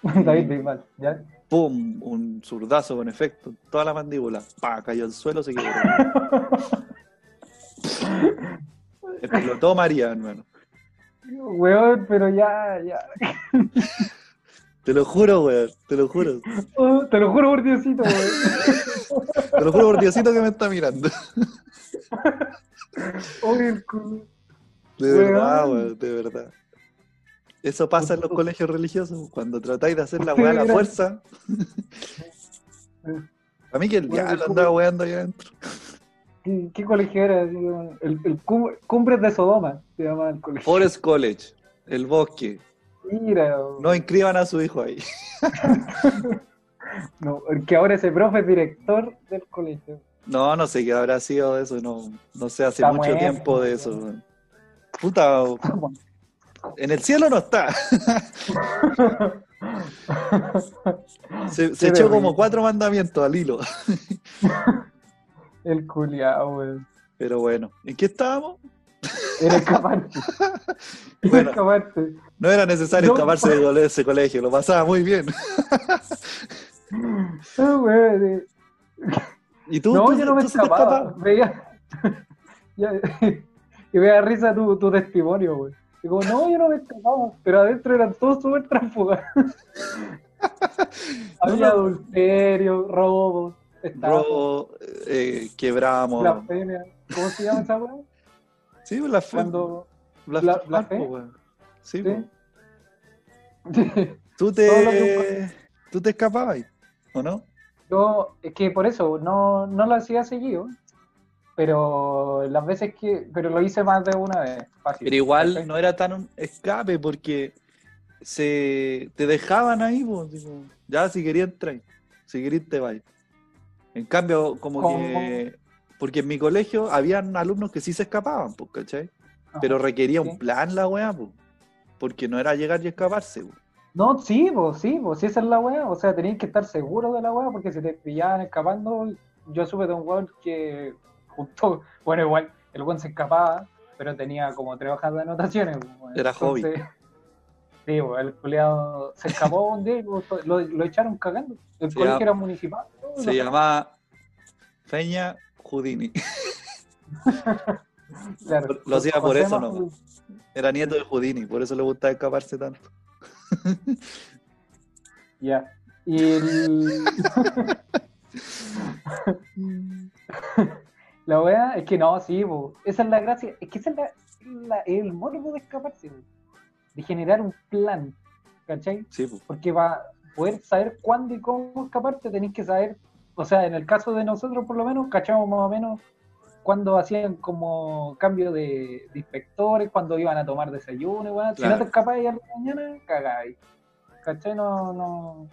David Bisbal, ¿ya? ¡Pum! Un zurdazo con efecto. Toda la mandíbula. ¡Pa! Cayó al suelo, se quebró. (laughs) Explotó María, hermano. Weón, pero ya, ya. Te lo juro, weón. Te lo juro. Oh, te lo juro por Diosito, weón. Te lo juro por Diosito que me está mirando. (laughs) Oh, el culo. De Weón. verdad, weón. De verdad. Eso pasa en los colegios religiosos. Cuando tratáis de hacer la weá a la fuerza. (laughs) A mí que el diablo andaba weando allá adentro. ¿Qué, qué colegio era? El, el cum- Cumbres de Sodoma se llamaba el colegio. Forest College. El bosque. Mira, No inscriban a su hijo ahí. (laughs) no, que ahora ese profe es director del colegio. No, no sé qué habrá sido de eso, no, no sé, hace Está mucho tiempo de eso. Puta, en el cielo no está. (laughs) Se, echó como cuatro mandamientos al hilo. el culiao, weón. Pero bueno, ¿en qué estábamos? Era escaparte. (laughs) Bueno. escaparte. No era necesario No. escaparse de ese colegio, lo pasaba muy bien. (laughs) Ah, eh. ¿Y tú? no, tú- yo no me tú se te escapaba. Veía. Y me da risa tu, tu testimonio, güey. Digo, no, yo no me escapaba. Pero adentro eran todos súper tránsfugas. (laughs) Había adulterio, robos, estafa, Robo, eh, quebramos. blasfemia. ¿Cómo se llama esa weá? Sí, blasfemo. Cuando. blasfemar, bla- blasfemo. po, weón. Sí. (laughs) ¿Tú (laughs) te, ¿Tú te escapabas, o no? Yo, es que por eso, no, no lo hacía seguido. Pero las veces que. Pero lo hice más de una vez. Fácil. Pero igual no era tan un escape porque se te dejaban ahí, po, tipo, ya si querías entrar, si querías te vas. En cambio, como ¿Cómo? que, porque en mi colegio habían alumnos que sí se escapaban, pues, ¿cachai? Ajá. Pero requería sí. un plan la weá, pues, porque no era llegar y escaparse. po. No, sí, pues, sí, pues, sí, esa es la weá. O sea, tenías que estar seguro de la weá, porque si te pillaban escapando, yo supe de un weón que justo, bueno, igual, el weón se escapaba, pero tenía como tres hojas de anotaciones. pues. Era hobby. Sí, pues, el culiado se escapó un día y lo, lo- echaron cagando. El colegio era municipal. ¿no? Se llamaba Feña Houdini. (laughs) Claro. lo hacía por eso Manuel. nomás. Era nieto de Houdini, por eso le gustaba escaparse tanto. (laughs) Ya. Y el... (laughs) la wea es que no, sí, po. esa es la gracia. Es que esa es la, la- el morbo de escaparse, po. de generar un plan. ¿Cachai? Sí. Porque para poder saber cuándo y cómo escaparte, tenéis que saber, o sea, en el caso de nosotros por lo menos, cachamos más o menos cuando hacían como cambio de, de inspectores, cuando iban a tomar desayuno, weón. Si no Claro. te escapáis a la mañana, cagáis. ¿Cachai? No, no,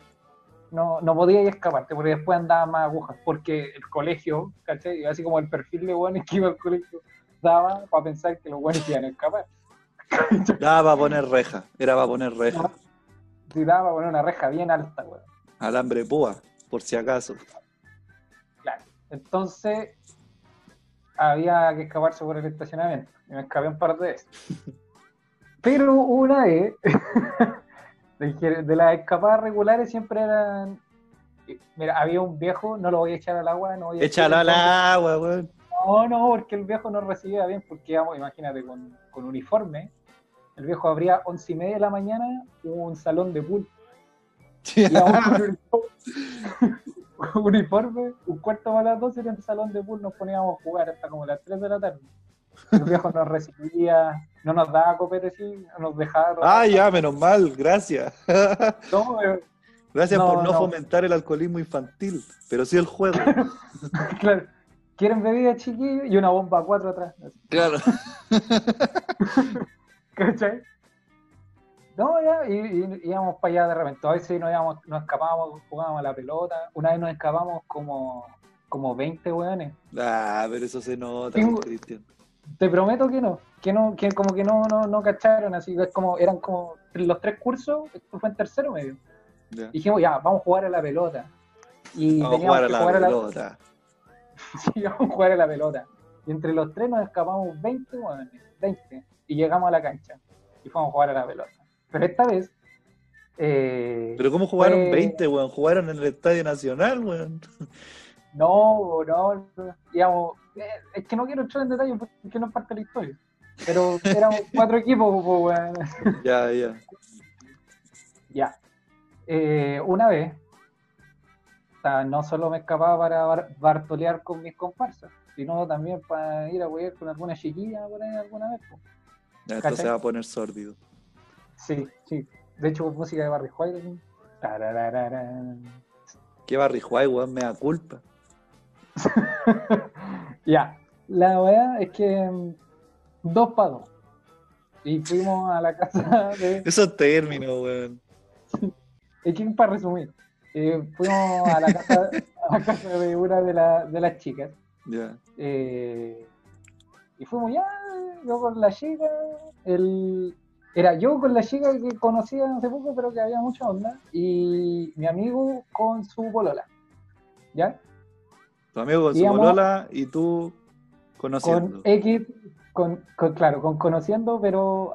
no, no podíais escaparte, porque después andaban más agujas, porque el colegio, ¿cachai? Así como el perfil de weones que iba al colegio daba para pensar que los weones iban a escapar. (laughs) Daba para poner reja, era para poner reja. Si daba para poner una reja bien alta, weón. Alambre púa, por si acaso. Claro. Entonces, había que escaparse por el estacionamiento. Y me escapé un par de veces. (laughs) Pero una vez, (laughs) de, las escapadas regulares siempre eran. Mira, había un viejo, no lo voy a echar al agua, no voy a Échala al agua, weón. No, no, porque el viejo no recibía bien, porque íbamos, imagínate, con, con uniforme. El viejo abría once y media de la mañana un salón de pool. Con (laughs) uniforme, un cuarto para las 12 en el salón de pool nos poníamos a jugar hasta como las 3 de la tarde. El viejo nos recibía, no nos daba copete, sí, no nos dejaba. Ah, ya, menos mal, gracias. (laughs) No, eh, Gracias No, por no, no. fomentar el alcoholismo infantil, pero sí el juego. (laughs) claro. ¿Quieren bebida, chiquillos? Y una bomba a cuatro atrás. claro. (laughs) ¿Cachai? No, ya, y, y- íbamos para allá de repente. A veces nos, íbamos, nos escapábamos, jugábamos a la pelota. Una vez nos escapamos como, como 20 weones. Ah, pero eso se nota, Cristian. Te prometo que no, que no, que como que no, no, no cacharon, así que es como, eran como los tres cursos, esto fue en tercero medio. Y dijimos, ya, vamos a jugar a la pelota. Y Vamos a teníamos jugar a que la jugar a la pelota. (laughs) Sí, vamos a jugar a la pelota. Y entre los tres nos escapamos 20, weones, 20. Y llegamos a la cancha. Y fuimos a jugar a la pelota. Pero esta vez. eh, Pero ¿cómo jugaron Fue- 20, weón? Jugaron en el Estadio Nacional, weón. No, no, eh, es que no quiero entrar en detalle porque no es parte de la historia. Pero éramos (laughs) cuatro equipos, pues, weón. Ya, ya. Ya. Eh, una vez, o sea, no solo me escapaba para bar- bartolear con mis comparsas, sino también para ir a huear con alguna chiquilla por ahí alguna vez. Ya, esto ¿Cachai? se va a poner sórdido. Sí, sí. De hecho, con música de Barry White. ¿Qué barrijuay, weón? Me da culpa. (laughs) Ya. La verdad es que mm, dos para dos. Y fuimos a la casa (laughs) de. Esos términos, weón. (laughs) Es que para resumir, eh, fuimos a la casa, a la casa de una de, la- de las chicas. Ya. eh, y fuimos ya, yo con la chica, el, era yo con la chica que conocía hace poco, pero que había mucha onda, y mi amigo con su polola. ¿Ya? Tu amigo con su Íbamos- bolola y tú Con conociendo. X, con, con- claro, con conociendo, pero,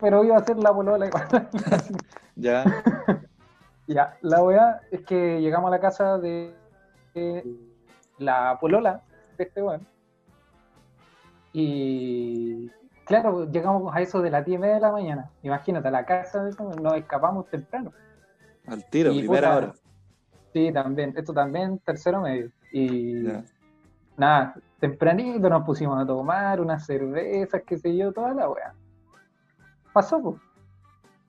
pero iba a ser la polola igual. (laughs) Ya. (laughs) Ya, la weá es que llegamos a la casa de, de la polola de este weón. Y claro, llegamos a eso de las 10 y media de la mañana. Imagínate, a la casa nos escapamos temprano. Al tiro, Y, primera puta, hora. Sí, también, esto también, tercero medio. Y nada, tempranito nos pusimos a tomar unas cervezas, qué sé yo, toda la weá. Pasó, pues.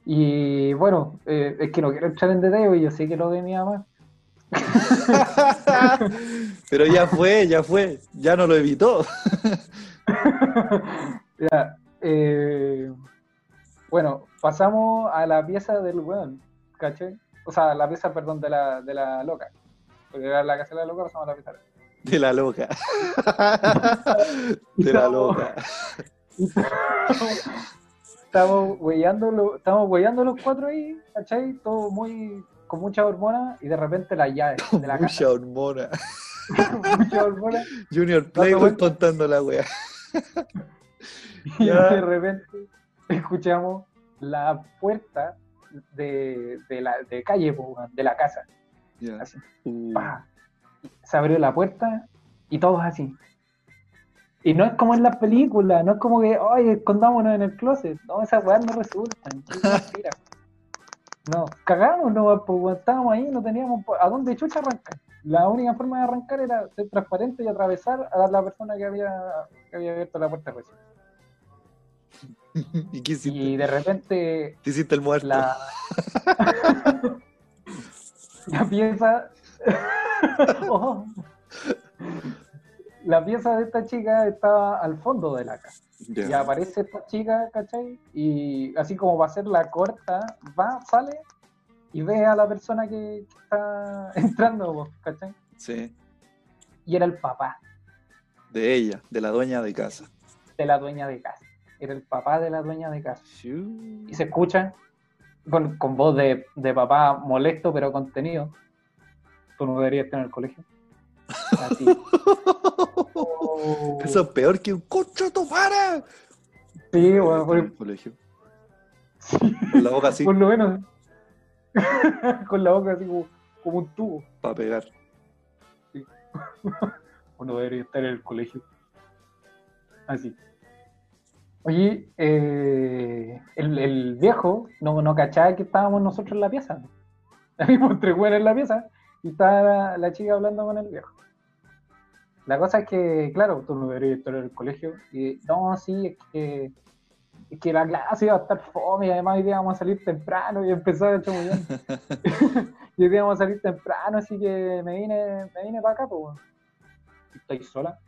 Y bueno, eh, es que no quiero entrar en detalle, yo sé que lo de mi mamá. (laughs) Pero ya fue, ya fue. Ya no lo evitó. (laughs) Ya, eh, bueno, pasamos a la pieza del weón, ¿caché? O sea, la pieza, perdón, de la, de la loca. Porque era la casa de la loca, pasamos a la pieza. De la loca. De la loca. Estamos huellando, estamos huellando los cuatro ahí, ¿cachai? Todo muy, con mucha hormona y de repente la llave de la casa. Mucha hormona. (laughs) mucha hormona Junior Playboy contando la wea. (laughs) y Ya. de repente escuchamos la puerta de, de la de calle, de la casa. Así. Se abrió la puerta y todos así. Y no es como en las películas, no es como que, oye, escondámonos en el closet. No, esas weas no resultan. (laughs) es mentira. No, cagamos, no, pues estábamos ahí, no teníamos a dónde chucha arrancar. La única forma de arrancar era ser transparente y atravesar a la persona que había, que había abierto la puerta recién. (laughs) ¿Y qué hiciste? Y de repente Te hiciste el muerto. la, (laughs) la pieza (laughs) Oh. la pieza de esta chica estaba al fondo de la casa y aparece esta chica ¿cachai? y así como va a ser la corta va, sale y ve a la persona que, está (laughs) entrando ¿cachai? Sí. y era el papá De ella, de la dueña de casa. de la dueña de casa era el papá de la dueña de casa y se escucha con, con voz de, de papá molesto pero contenido. Tú no deberías estar en el colegio. Así. (laughs) Oh. Eso es peor que un coche tu para. Sí, bueno, por, en el colegio. Con la boca así (laughs) por lo menos. (laughs) con la boca así como, como un tubo. para pegar. Uno debería estar en el colegio. Así. Oye, eh, el, el viejo no, no cachaba que estábamos nosotros en la pieza. (laughs) Habíamos tres en la pieza y estaba la, chica hablando con el viejo. La cosa es que, claro, tú no deberías estar en el colegio. Y no, sí, es que, es que la clase iba a estar fome y además hoy día vamos a salir temprano y empezó a chamullar. (laughs) (laughs) y hoy día vamos a salir temprano, así que me vine, me vine para acá, pues. ¿Estoy sola?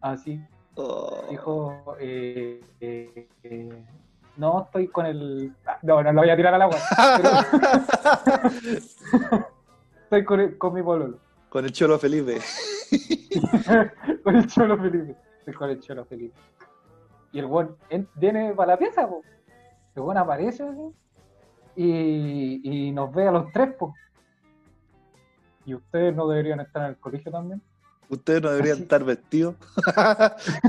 Así, Oh. dijo, eh, eh, eh, no, estoy con el... ah, No, no lo voy a tirar al agua. pero- (laughs) estoy con, el- con mi pololo. Con el cholo Felipe. (laughs) con el cholo Felipe. Estoy con el cholo Felipe. Y el buen viene para la pieza, po. El buen aparece y, y nos ve a los tres, po. Y ustedes no deberían estar en el colegio también. Ustedes no deberían Así. estar vestidos. (laughs)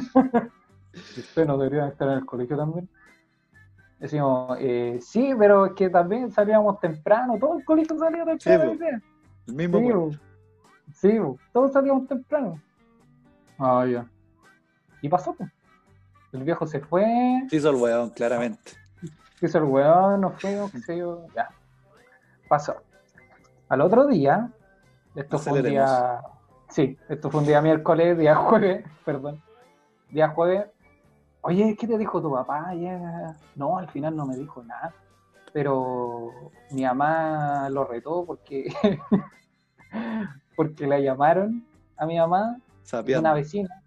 Ustedes no deberían estar en el colegio también. Decimos, eh, sí, pero es que también salíamos temprano, todo el colegio salía temprano. Sí, día. El mismo Sí, bo. sí bo. todos salíamos temprano. Ah, ya. Y pasó, pues. El viejo se fue, Se hizo el weón, claramente. hizo el weón, nos fuimos, qué sé yo, ya. Pasó. Al otro día, esto fue un día. Sí, esto fue un día miércoles, día (laughs) jueves, perdón. Día jueves. Oye, ¿qué te dijo tu papá? Ya. No, al final no me dijo nada. Pero mi mamá lo retó porque. (laughs) porque la llamaron a mi mamá, una vecina.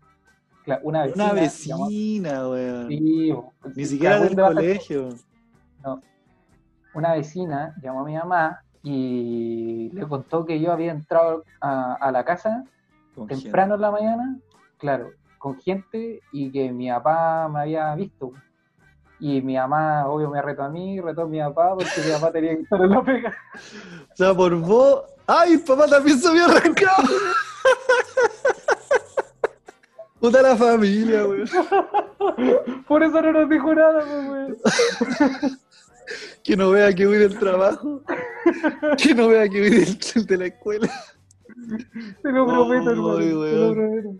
Una vecina. Una vecina, weón. Sí. Ni siquiera del colegio. una vecina llamó a mi mamá y le contó que yo había entrado a, a la casa Con temprano en la mañana, claro, con gente y que mi papá me había visto. Y mi mamá, obvio, me retó a mí, retó a mi papá porque mi papá tenía que estar en la pega. (laughs) O sea, por vos. ¡Ay, papá también se había arrancado! (laughs) Puta la familia, weón. (laughs) Por eso no nos dijo nada, pues, güey. Que no vea que voy del trabajo. Que no vea que voy del, de la escuela. Te lo prometo, hermano. Te lo prometo.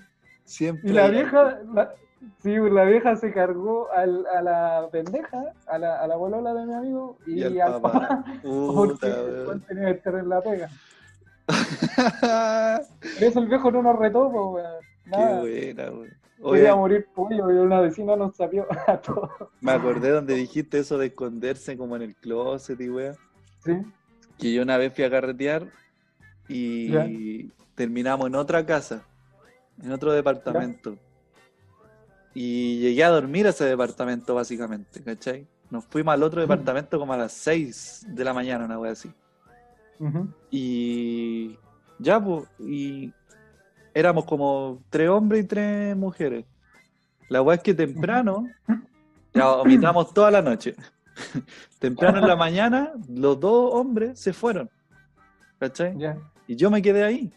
Siempre. Y la vieja, la, sí, la vieja se cargó al- a la pendeja, a la, a la bolola de mi amigo y, Y al papá. papá, (laughs) porque el tenía que estar en la pega. (laughs) Por eso el viejo no nos retó, pues, weón. Nada. Qué buena, weón. Quería Oye, morir pollo y una vecina nos sapió (laughs) a todos. me acordé donde dijiste eso de esconderse como en el closet y weón. ¿Sí? Que yo una vez fui a carretear y Ya. terminamos en otra casa, en otro departamento. Y llegué a dormir a ese departamento, básicamente, ¿cachai? Nos fuimos al otro departamento como a las 6 de la mañana, una wea así. Y ya, pues, y éramos como tres hombres y tres mujeres. La weá es que temprano, ya vomitamos toda la noche. (laughs) temprano en la mañana, los dos hombres se fueron. ¿Cachai? Ya. Y yo me quedé ahí.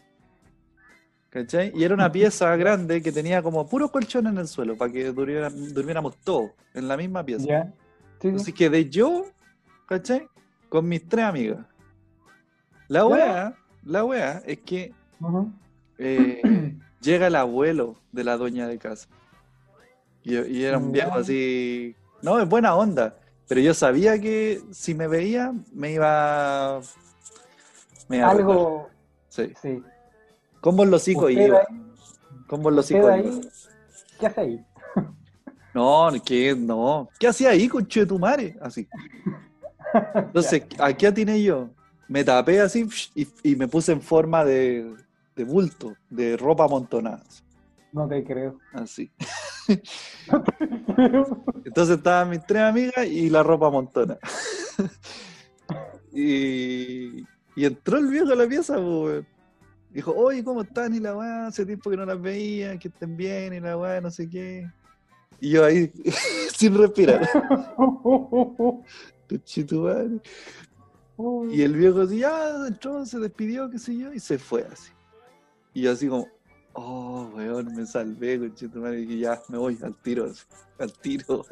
¿Cachai? Y era una (laughs) pieza grande que tenía como puros colchones en el suelo para que durmiera- durmiéramos todos en la misma pieza. Sí, Así sí. quedé yo, ¿cachai? Con mis tres amigas. La wea, la wea es que eh, llega el abuelo de la dueña de casa. Y, y era un viejo así. No, es buena onda. Pero yo sabía que si me veía, me iba. Me iba a. Algo, Sí. sí. Con los Usted iba. Con los ahí, iba. ¿Qué hace ahí? (laughs) No, que no. ¿Qué hacía ahí, conche de tu madre? Así. Entonces, (laughs) ¿a qué atiné yo? Me tapé así y me puse en forma de, de bulto, de ropa amontonada. No te creo. Así. (laughs) Entonces estaban mis tres amigas y la ropa amontonada. y, y entró el viejo a la pieza, weón. Dijo, oye, ¿cómo están? Y la weá, hace tiempo que no las veía, que estén bien, y la weá, no sé qué. Y yo ahí, (laughs) sin respirar. (laughs) Y el viejo así, ya entró, se despidió, qué sé yo, y se fue así. Y yo así como, oh, weón, me salvé, conchito madre, y ya, me voy al tiro, así, al tiro.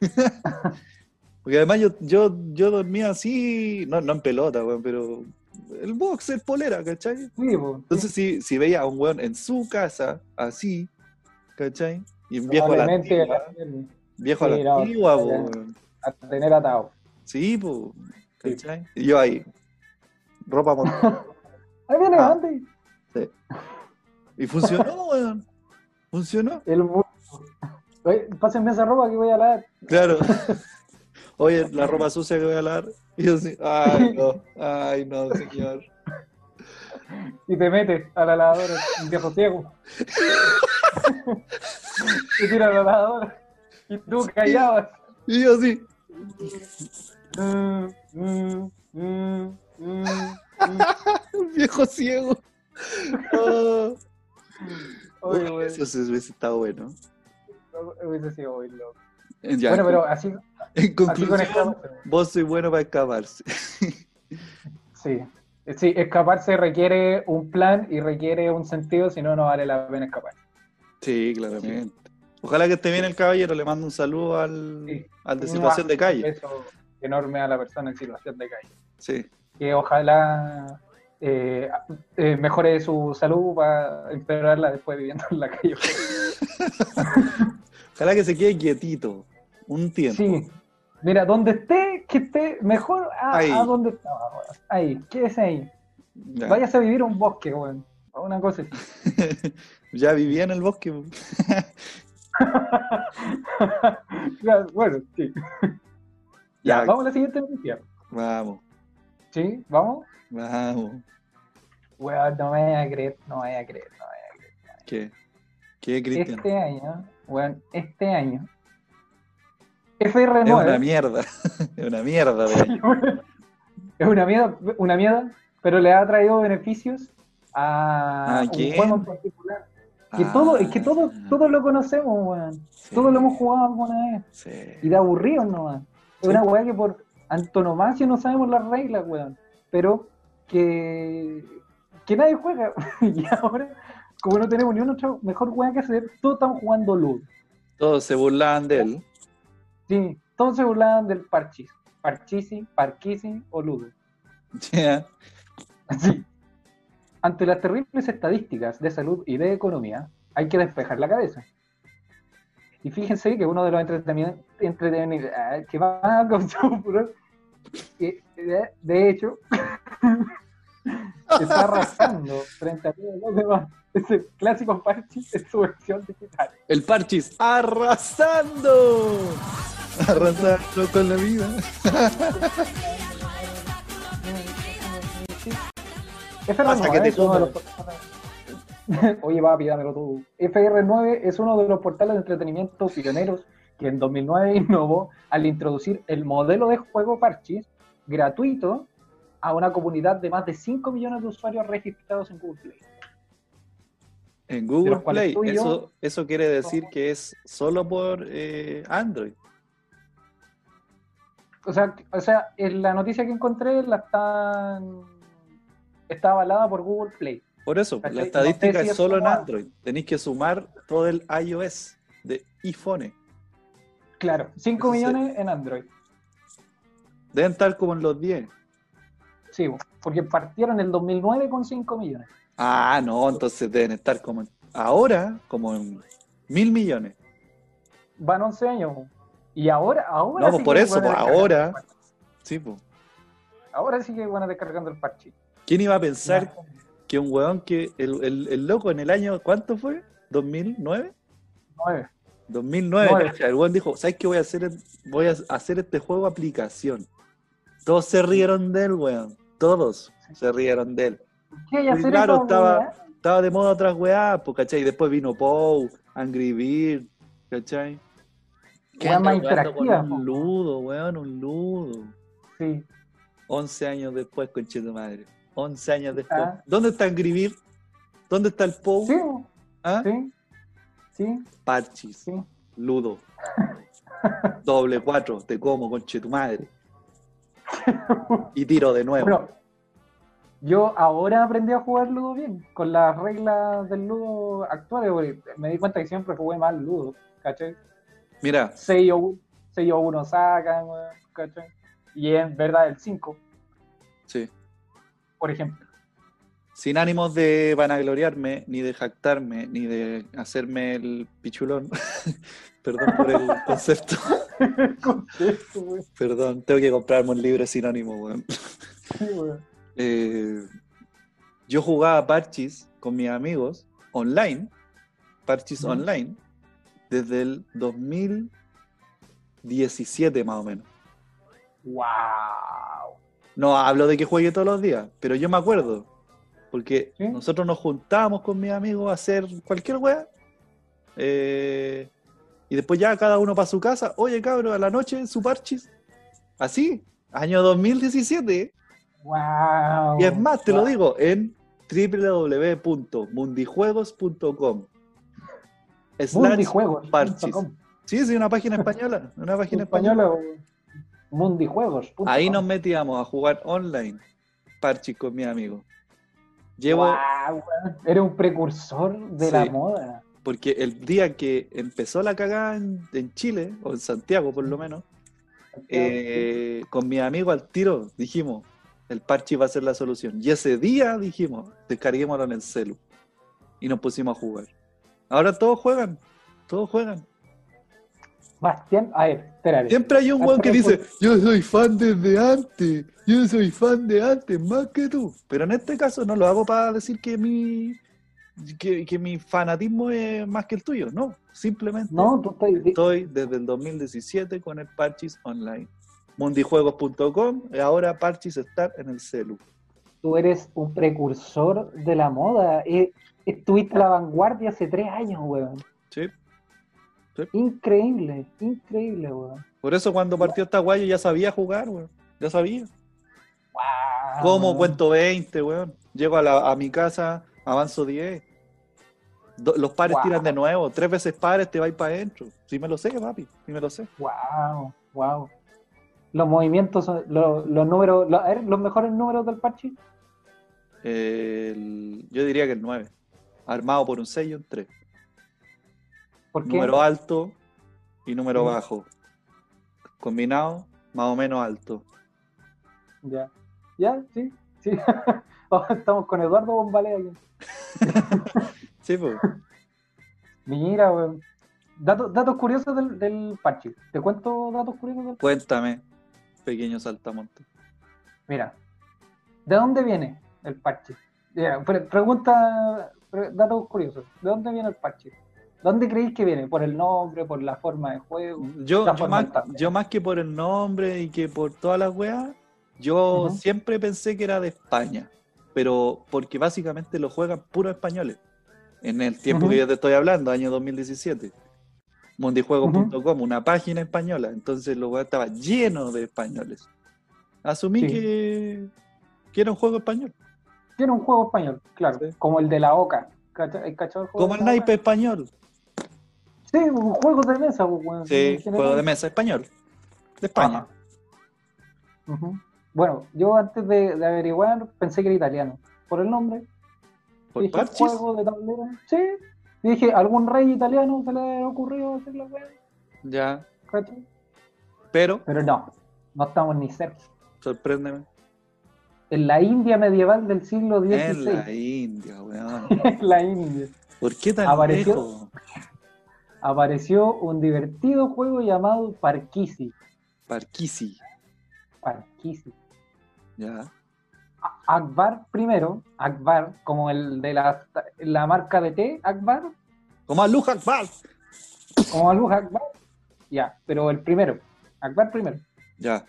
(laughs) Porque además yo, yo, yo dormía así, no, no en pelota, weón, pero el boxer, polera, ¿cachai? Sí, po. Entonces si, si veía a un weón en su casa, así, ¿cachai? Y un viejo a la antigua, viejo a la Sí, antigua, weón. a tener atado. Sí, pues, ¿cachai? Y yo ahí, ropa montada. (laughs) Ahí viene Ah. Andy. Y funcionó, (laughs) weón. Funcionó. El Oye, pásenme esa ropa que voy a lavar. Claro. (laughs) Oye, la ropa sucia que voy a lavar. Y yo así, ay, no, ay, no, señor. y te metes a la lavadora, un viejo ciego. te tira a la lavadora. Y tú callado. Y yo así, Mm, mm, mm, un viejo ciego. Oh, Oye, uy, eso sí hubiese estado bueno. hubiese sido muy loco. (laughs) Ya, Bueno, pero así, (laughs) en así conclusión, conectamos. vos sois bueno para escaparse. (laughs) Sí. Sí, escaparse requiere un plan y requiere un sentido, si no, no vale la pena escapar. Sí, claramente. Ojalá que esté bien el caballero, le mando un saludo al, Sí. al de situación de Un calle. beso enorme a la persona en situación de calle. Sí. Que ojalá eh, eh, mejore su salud para empeorarla después viviendo en la calle. Ojalá que se quede quietito un tiempo. Sí. Mira, donde esté, que esté mejor a, Ahí. a donde estaba, weón. Ahí, quédese ahí. Ya. Váyase a vivir a un bosque, weón. A Una cosa así. (laughs) ya vivía en el bosque. (laughs) Bueno, sí. (laughs) Ya, Ya, vamos a la siguiente noticia. vamos, ¿Sí? ¿Vamos? vamos. Weón, no me vaya a creer, no me vaya a creer, no me vaya a creer. ¿Qué? ¿Qué, Cristian? Este año, weón, este año, Es una FR9 mierda. (laughs) es una mierda de año. (laughs) es una mierda, una mierda, pero le ha traído beneficios a ¿A un juego en particular. Que todo, es que todo, Ah, todos lo conocemos, weón. sí, Todos lo hemos jugado alguna vez. sí. Y de aburrido nomás. Es Sí. una weá que por antonomasia no sabemos las reglas, weón. Pero que, que nadie juega. (laughs) y ahora, como no tenemos ni una otra mejor weá que hacer, todos estamos jugando LUD. Todos se burlaban de él. Sí, todos se burlaban del parchis. Parchisi, parquisi o ludo. Ya. Así. Ante las terribles estadísticas de salud y de economía, hay que despejar la cabeza. Y fíjense que uno de los entretenimientos entreteni- ah, que va a causar de, de hecho, (laughs) está arrasando frente a todos los demás. Ese clásico parchis es su versión digital. El Parchis arrasando. Arrasando con la vida. Pasa que FR9 te es uno de los. Oye, papi, dámelo tú. FR9 es uno de los portales de entretenimiento pioneros que en 2009 innovó al introducir el modelo de juego Parchis gratuito a una comunidad de más de 5 millones de usuarios registrados en Google Play. En Google Play. Eso, eso quiere decir que es solo por eh, Android. O sea, o sea, en la noticia que encontré la están está avalada por Google Play. Por eso, ¿Cachai? la No estadística sé si es solo en Android. Tenéis que sumar todo el iOS de iPhone. Claro, 5 Ese se- millones en Android. Deben estar como en los 10. Sí, porque partieron en el 2009 con 5 millones. Ah, no, entonces deben estar como en- ahora, como en mil millones. Van 11 años. Y ahora, ahora No, pues sí por eso, pues ahora. Sí, pues. Ahora sí que van a descargando el parche. ¿Quién iba a pensar que un weón que el, el- el loco en el año, ¿cuánto fue? ¿2009? 9. 2009, Nueve. cacha, el weón dijo, ¿sabes qué voy a hacer? Voy a hacer este juego aplicación. Todos se rieron de él, weón. Todos se rieron de él. ¿Qué hay que Sí, hacer claro, estaba-? Estaba de moda otras weas, pues, ¿cachai? Y después vino Pou, Angry Bird, ¿cachai? ¿Qué más con interactiva. Un ludo, weón, un ludo. Sí. 11 años después, conche tu madre. 11 años después. Ah. ¿Dónde está Angry Bird? ¿Dónde está el Pou? Sí, ¿Ah? sí. Sí, Parchis, sí. ludo. (laughs) Doble cuatro, te como, conche tu madre. (laughs) Y tiro de nuevo. Bueno, yo ahora aprendí a jugar Ludo bien, con las reglas del Ludo actuales, porque me di cuenta que siempre jugué mal Ludo, ¿cachai? Mira, 6 o 1 sacan, ¿cachai? Y es verdad el 5, sí. por ejemplo. Sin ánimos de vanagloriarme, ni de jactarme, ni de hacerme el pichulón. (laughs) Perdón por el (laughs) concepto. Perdón, tengo que comprarme un libro sin ánimo, weón. Sí, weón. Eh, yo jugaba Parchis con mis amigos online, Parchis online, desde el 2017 más o menos. ¡Wow! No hablo de que juegue todos los días, pero yo me acuerdo. Porque ¿Sí? nosotros nos juntábamos con mis amigos a hacer cualquier wea. eh, y después ya cada uno para su casa. Oye, cabro, a la noche su parchis. Así, año 2017. ¡Wow! Y es más, te lo Wow. digo, en www.mundijuegos.com. Mundijuegos. Sí, sí, una página española. Una página española. Española. Mundijuegos. Ahí nos metíamos a jugar online. Parchis con. Llevo, Guau, weón. Eres un precursor de la moda. porque el día que empezó la cagada en, en Chile, o en Santiago por lo menos, eh, con mis amigos al tiro dijimos, el parche va a ser la solución. Y ese día dijimos, descarguémoslo en el celu. Y nos pusimos a jugar. Ahora todos juegan, todos juegan. Bastián, a ver, espérate. Siempre hay un Ah, weón que dice, yo soy fan desde antes, yo soy fan de antes, más que tú. Pero en este caso no lo hago para decir que mi, que, que mi fanatismo es más que el tuyo, no. Simplemente No, tú estás. estoy desde el 2017 con el Parchis Online. Mundijuegos.com y ahora Parchis está en el celu. Tú eres un precursor de la moda. Eh, estuviste a la vanguardia hace tres años, weón. ¿sí? Increíble, increíble, weón. Por eso cuando partió esta guay yo ya sabía jugar, weón. Ya sabía. Wow, ¿Cómo weón. cuento 20, weón? Llego a, la- a mi casa, avanzo 10. Do- los pares Wow. tiran de nuevo. Tres veces pares te vais para adentro. Sí me lo sé, papi. Sí me lo sé. Wow, wow. Los movimientos, los, los números, los, a ver, los mejores números del parche. El- yo diría que el 9. Armado por un 6 y un 3. ¿Por qué? Número alto y número Mm. bajo. Combinado, más o menos alto. Ya, ya, sí, sí. (laughs) Oh, Estamos con Eduardo Bombalé aquí. (laughs) Sí, pues. Mira, weón. Datos, datos curiosos del, del parche. ¿Te cuento datos curiosos del Cuéntame, pequeño saltamonte. Mira, ¿de dónde viene el parche? Mira, pre- pregunta, pre- datos curiosos. ¿De dónde viene el parche? ¿Dónde creéis que viene? ¿Por el nombre, por la forma de juego? Yo, más, yo más que por el nombre y que por todas las weas, yo siempre pensé que era de España, pero porque básicamente lo juegan puros españoles. En el tiempo que yo te estoy hablando, año 2017. Mundijuegos.com, una página española. Entonces lo estaba lleno de españoles. Asumí Sí. que, que era un juego español. Tiene un juego español, claro, Sí. como el de la Oca. ¿Cacha- ¿hay cachado el juego Como el naipe español. Sí, un juego de mesa, pues, weón, Sí, juego de mesa español. De España. Bueno, yo antes de, de averiguar pensé que era italiano. Por el nombre, Por dije, parchis. juego de tablero. Sí, y dije, algún rey italiano se le ha ocurrido hacer la weá. Ya. ¿cachai? Pero, Pero no, no estamos ni cerca. sorpréndeme. En la India medieval del siglo En la XVI, India, weón. (laughs) en la India, ¿Por qué tan Apareció- lejos? (laughs) apareció un divertido juego llamado Parkisi. Parquisi. Parkisi. Ya. Akbar primero, Akbar, como el de la, la marca de té, Akbar, Como a Luja Akbar. como Alu Akbar, ya, pero el primero, Akbar primero, Ya.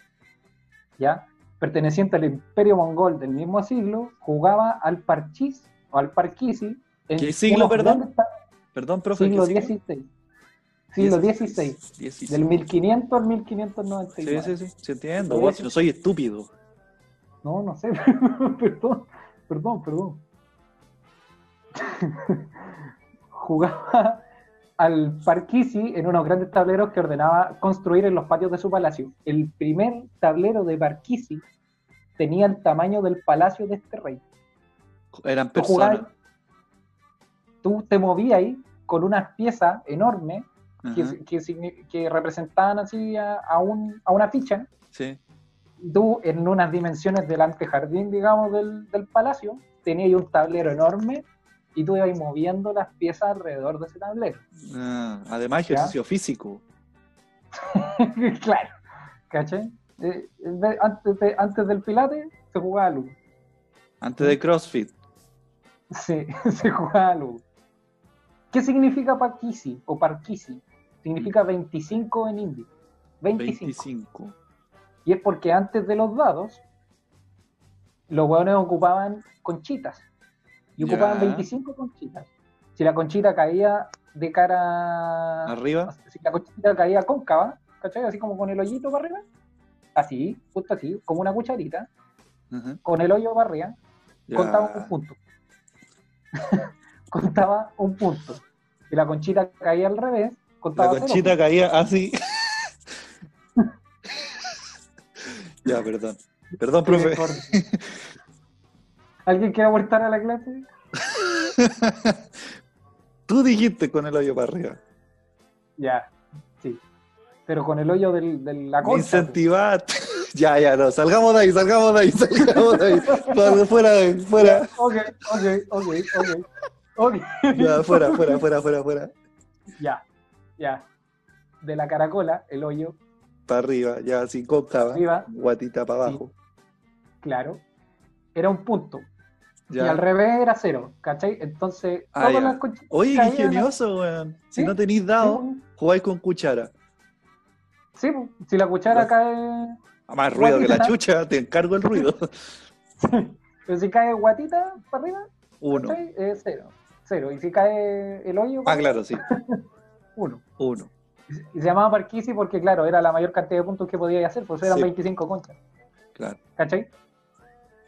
ya, perteneciente al imperio mongol del mismo siglo, jugaba al Parchís o al Parkisi en ¿Qué siglo, perdón? ta- Perdón, profe. siglo. XVI, siglo XVI, 16. del 1500 al Sí, 1599. sí, sí, sí entiendo. Sí, si no soy estúpido. No, no sé, (laughs) perdón, perdón, perdón. (laughs) Jugaba al Parquisi en unos grandes tableros que ordenaba construir en los patios de su palacio. El primer tablero de Parquisi tenía el tamaño del palacio de este rey. Eran personas. tú te movías ahí con unas piezas enormes que, representaban así a, a un- a una ficha. Sí. Tú en unas dimensiones del antejardín, digamos, del, del palacio, tenías un tablero enorme y tú ibas moviendo las piezas alrededor de ese tablero. Ah, además, ejercicio físico. (laughs) claro, ¿cachai? Eh, de- antes, de- antes del pilate se jugaba a luz. Antes de CrossFit. Sí, (laughs) se jugaba a luz. ¿Qué significa Parkisi o Parkisi? Significa 25 en hindi. 25. 25. Y es porque antes de los dados, los hueones ocupaban conchitas. Y Ya. ocupaban 25 conchitas. Si la conchita caía de cara. Arriba. Si la conchita caía cóncava, ¿cachai? Así como con el hoyito para arriba. Así, justo así, como una cucharita, con el hoyo para arriba, Ya. contaba un punto. (laughs) contaba un punto. Si la conchita caía al revés, La contaba cero conchita caía así. Ya, perdón. Perdón, profe. Mejor. (laughs) ¿Alguien quiere abortar a la clase? (laughs) Tú dijiste con el hoyo para arriba. Ya, sí. Pero con el hoyo del, de la Me concha. incentivaste. (laughs) ya, ya, no. Salgamos de ahí, salgamos de ahí, salgamos de ahí. Fuera, fuera, ok, ok, ok. Ok. Ya, fuera, fuera, fuera, fuera, fuera. Ya, ya. De la caracola, el hoyo, Para arriba, ya, sin cóncava. arriba, Guatita para abajo. claro, era un punto. Y al revés era cero, ¿cachai? Entonces, Ah, todas las Oye, qué ingenioso, weón. Si ¿Sí? no tenéis dado, jugáis con cuchara. Sí, si la cuchara cae. Más ruido que la chucha, te encargo el ruido. (laughs) Pero si cae guatita para arriba, Uno. cero. Cero. Y si cae el hoyo, Ah, claro, sí. (laughs) uno. Uno. Se llamaba Parquisi porque, claro, era la mayor cantidad de puntos que podía hacer, pues eran Sí. 25 conchas. Claro. ¿Cachai?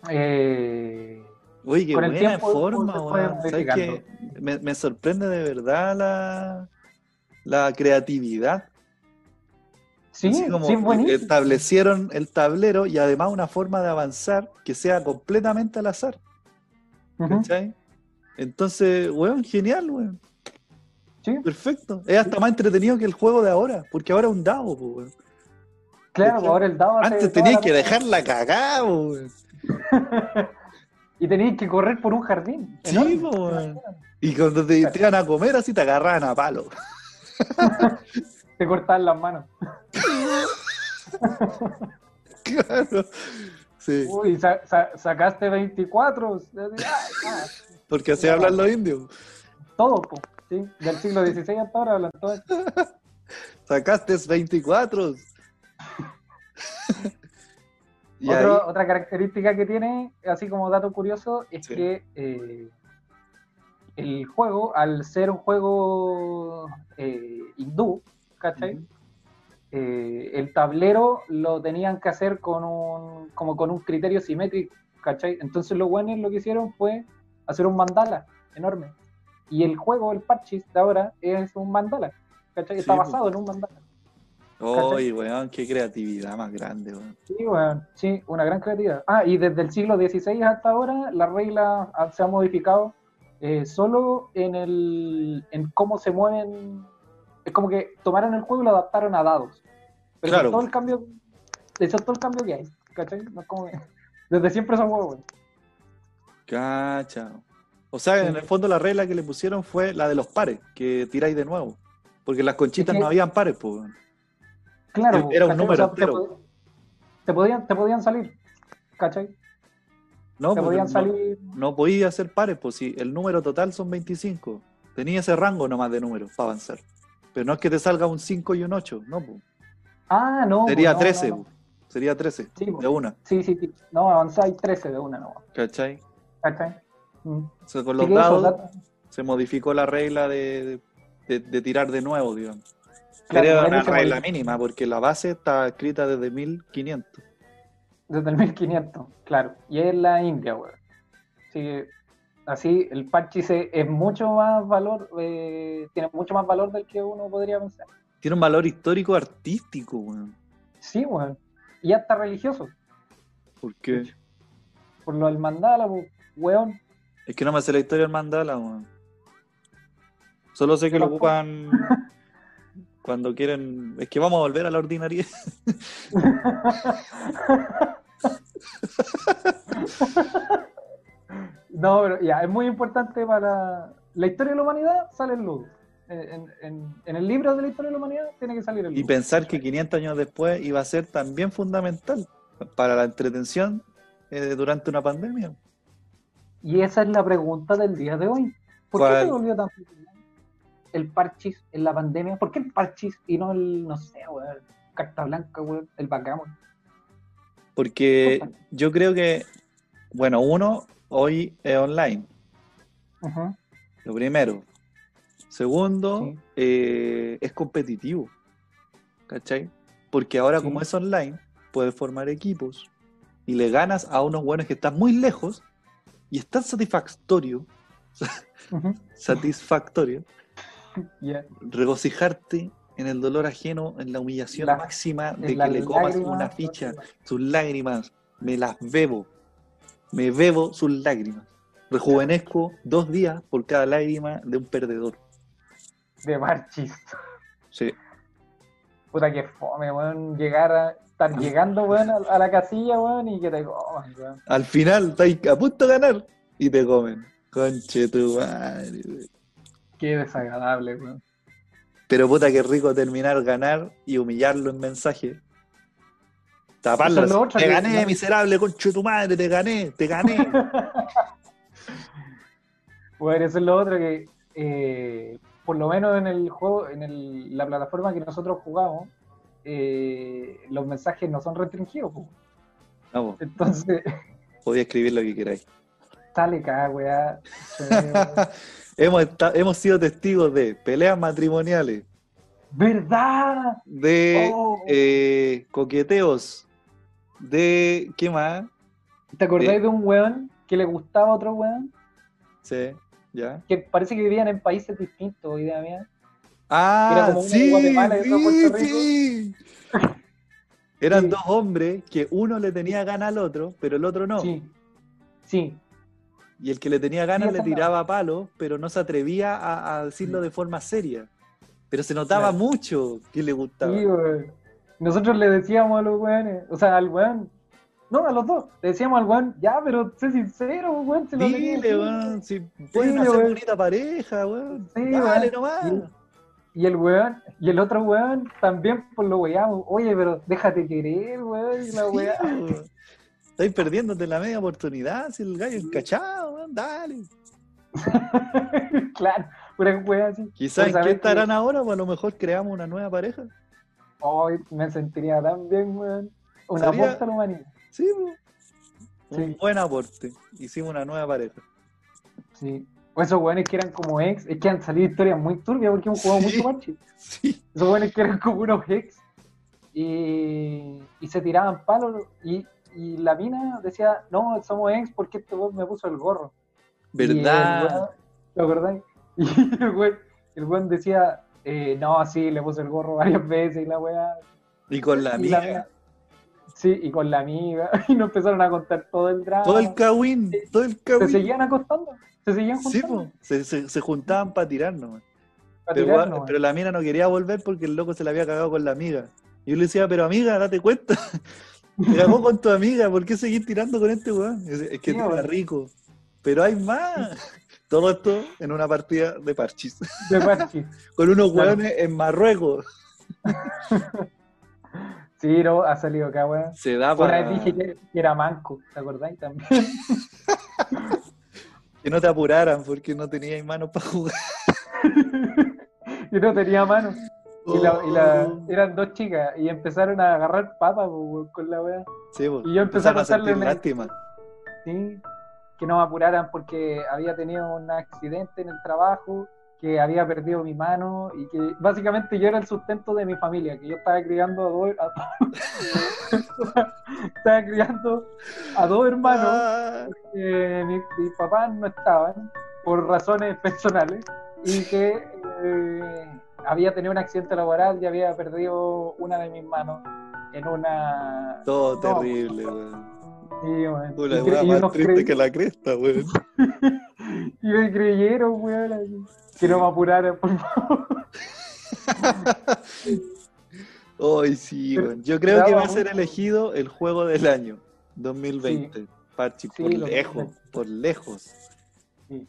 Eh, Oye, qué Con el buena tiempo, forma, weón. ¿Sabes qué? Me, me sorprende de verdad la, la creatividad. sí, Así como sí, establecieron el tablero y además una forma de avanzar que sea completamente al azar. Ujú, ¿Cachai? Entonces, weón, genial, weón. Sí, Perfecto. Es hasta más entretenido que el juego de ahora, porque ahora es un dado, claro, ahora el dado Antes tenías que dejarla cagada, (laughs) y tenías que correr por un jardín. Sí, weón. Y cuando te, te iban a comer así te agarraban a palo. (laughs) Te cortaban las manos. (laughs) Claro. Sí, Uy, sa- sa- sacaste 24. Ah, porque así hablan los indios. Todo, po, ¿sí? Del siglo XVI hasta ahora hablan. Sacaste 24. (laughs) y ahí, Otro- otra característica que tiene, así como dato curioso, es Sí. que eh, el juego, al ser un juego eh, hindú, ¿cachai? Eh, el tablero lo tenían que hacer con un, como con un criterio simétrico, ¿cachai? Entonces los buenos lo que hicieron fue hacer un mandala enorme. Y el juego, el Parchis de ahora, es un mandala, ¿cachai? Está Sí, basado en un mandala. Oye, weón, qué creatividad más grande, weón. Sí, bueno, sí, una gran creatividad. Ah, y desde el siglo XVI hasta ahora, la regla se ha modificado eh, solo en el en cómo se mueven Es como que tomaron el juego y lo adaptaron a dados. Pero Claro. todo el cambio, eso es todo el cambio que hay, ¿cachai? No es como que- desde siempre son juegos, güey. Cacha. O sea, Sí. en el fondo la regla que le pusieron fue la de los pares, que tiráis de nuevo. Porque las conchitas Es que- no habían pares, pues. Claro, Era un número te, entero. pod- te podían, te podían salir, ¿cachai? No, te podían no- salir. no, podía hacer pares, pues si el número total son 25. Tenía ese rango nomás de números para avanzar. Pero no es que te salga un 5 y un 8, no, pues. Ah, no. Sería no, no, 13, no. pues. Sería 13, Sí, de una, Sí, sí, sí. No, avanzáis 13 de una, no. ¿cachai? ¿Cachai? Mm. O sea, con los dados da- se modificó la regla de, de- de tirar de nuevo, digamos. claro, era una regla modificó mínima, porque la base está escrita desde 1500. Desde el 1500, claro. Y es la India, güey. Así que, así, el parche se- es mucho más valor, eh, tiene mucho más valor del que uno podría pensar. Tiene un valor histórico artístico, weón. Sí, güey. Y hasta religioso. ¿Por qué? Por lo del mandala, pues, weón. Es que no me sé la historia del mandala, weón. Solo sé que lo ocupan (laughs) cuando quieren. Es que vamos a volver a la ordinaria. (laughs) No, pero ya, es muy importante para la historia de la humanidad, sale. En, en- en- el libro de la historia de la humanidad tiene que salir el Y ludo. pensar que 500 años después iba a ser también fundamental para la entretención eh, durante una pandemia. Y esa es la pregunta del día de hoy. ¿Por qué se volvió tan el parchis en la pandemia? ¿Por qué el parchis y no el, no sé, weón, carta blanca, weón, el backgammon? Porque yo creo que, bueno, uno, hoy es online. Lo primero. Segundo, Sí. eh, es competitivo. ¿Cachai? Porque ahora, Sí. como es online, puedes formar equipos y le ganas a unos buenos que están muy lejos y es tan satisfactorio, satisfactorio, (laughs) Ya. regocijarte en el dolor ajeno, en la humillación La- máxima de que le comas lágrimas, una ficha, sus lágrimas, me las bebo, me bebo sus lágrimas. Rejuvenezco dos días por cada lágrima de un perdedor. De parchis. Sí. Puta que fome, weón, llegar a estar llegando, weón, a, a la casilla, weón, y que te coman, weón. Al final estáis a punto de ganar y te comen. Conche tu madre. güey. Qué desagradable, weón. Pero puta que rico terminar ganar y humillarlo en mensaje. Taparlo. Es Te que- gané, no- miserable, conche tu madre, te gané, te gané. (laughs) Bueno, eso es lo otro que, eh, por lo menos en el juego, en el- la plataforma que nosotros jugamos, eh, los mensajes no son restringidos. Vamos, Entonces, (laughs) podía escribir lo que queráis. sale cada weá. (laughs) hemos, sido testigos de peleas matrimoniales, ¿Verdad? de Oh. eh, coqueteos, de. ¿Qué más? ¿Te acordáis eh. de un weón que le gustaba a otro weón? Sí, ya. Que parece que vivían en países distintos, idea mía. Era Ah, como de sí, Guatemala y sí. (laughs) Eran Sí. dos hombres que uno le tenía gana al otro, pero el otro no. Sí. Sí. Y el que le tenía ganas le tiraba palos, pero no se atrevía a, a decirlo de forma seria. Pero se notaba Claro. mucho que le gustaba. Nosotros le decíamos a los weones, o sea, al weón, no, a los dos, le decíamos al weón, ya, pero sé sincero, weón, se lo Dile, así". weón, si pueden Sí, hacer weón. bonita pareja, weón. Sí, Dale weón. nomás. Y el weón, y el otro weón también pues lo weamos, oye, pero déjate querer, weón, y la Sí, weá. Estáis perdiéndote la media oportunidad, si el gallo encachado, weón, dale. (laughs) claro, pura weá así. Quizás qué que- estarán ahora, o a lo mejor creamos una nueva pareja. Hoy me sentiría tan bien, weón. Una Sería- aporte a la humanidad. Sí, weón. Un Sí. buen aporte. Hicimos una nueva pareja. Sí. O esos weones que eran como ex, es que han salido historias muy turbias porque hemos jugado Sí. mucho parche. Sí. Esos weones que eran como unos ex y, y se tiraban palos y, y la mina decía, no, somos ex porque este weón me puso el gorro. Y el ¿Verdad? weón- ¿Te acordás? (laughs) Y el weón, el weón decía, eh, no, sí, le puse el gorro varias veces y la weá. Y con la y mina- Sí, y con la amiga. (laughs) Y nos empezaron a contar todo el drama. Todo el cagüín, todo el se cagüín. seguían acostando. Se seguían Sí, juntando. po. se, se, se juntaban para tirarnos. Pa' Pero, la mina no quería volver porque el loco se la había cagado con la amiga. Y yo le decía, pero amiga, date cuenta. (laughs) Te cagó con tu amiga, ¿por qué seguir tirando con este weón? Es, es que Sí, rico. Pero hay más. (laughs) Todo esto en una partida de parchis. de parchís. Con unos Claro. weones en Marruecos. Sí, no, ha salido acá, weón. Se da Una para vez dije que, que era manco, ¿te acordáis también? (laughs) que no te apuraran porque no tenías manos para jugar. (laughs) y no tenía mano. Y, la, y la- Oh. eran dos chicas y empezaron a agarrar papas po, con la weá. Sí, po. Y yo empecé a Empezaron una- lástima. Sí, que no me apuraran porque había tenido un accidente en el trabajo, que había perdido mi mano y que básicamente yo era el sustento de mi familia, que yo estaba criando a dos, a- (laughs) estaba criando a dos hermanos, que mis, mis papás no estaban por razones personales y que eh, había tenido un accidente laboral y había perdido una de mis manos en una... todo No, terrible, sí. Una Y cre- weá y más triste que la cresta, weón. (laughs) Y me creyeron, weón, que no me apuraran, por favor. (laughs) Ay, sí, weón. Yo creo que va a ser elegido el juego del año 2020. Parchi, Sí, por lo- lejos, por lejos. Sí.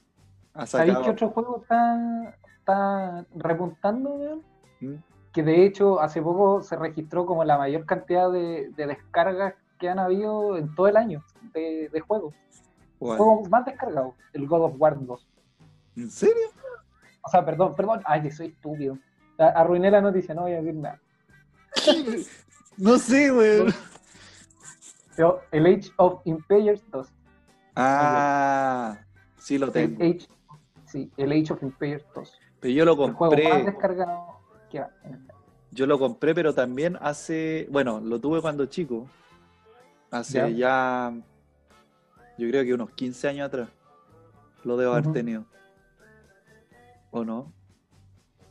Ha ¿Sabéis qué otro juego está, está repuntando? ¿Mm? Que de hecho hace poco se registró como la mayor cantidad de, de descargas que han habido en todo el año de, de juegos. ¿Cuál? Juego más descargado, el God of War 2. ¿En serio? O sea, perdón, perdón, ay, que soy estúpido. Arruiné la noticia, no voy a decir nada. (laughs) No sé, weón. Pero el Age of Empires 2. Ah, sí lo El tengo. Age, sí, el Age of Empires 2. Pero yo lo El juego más compré. descargado que va. Yo lo compré, pero también hace. Bueno, lo tuve cuando chico. Hace Ya. ya. Yo creo que unos 15 años atrás. Lo debo haber tenido. ¿O no?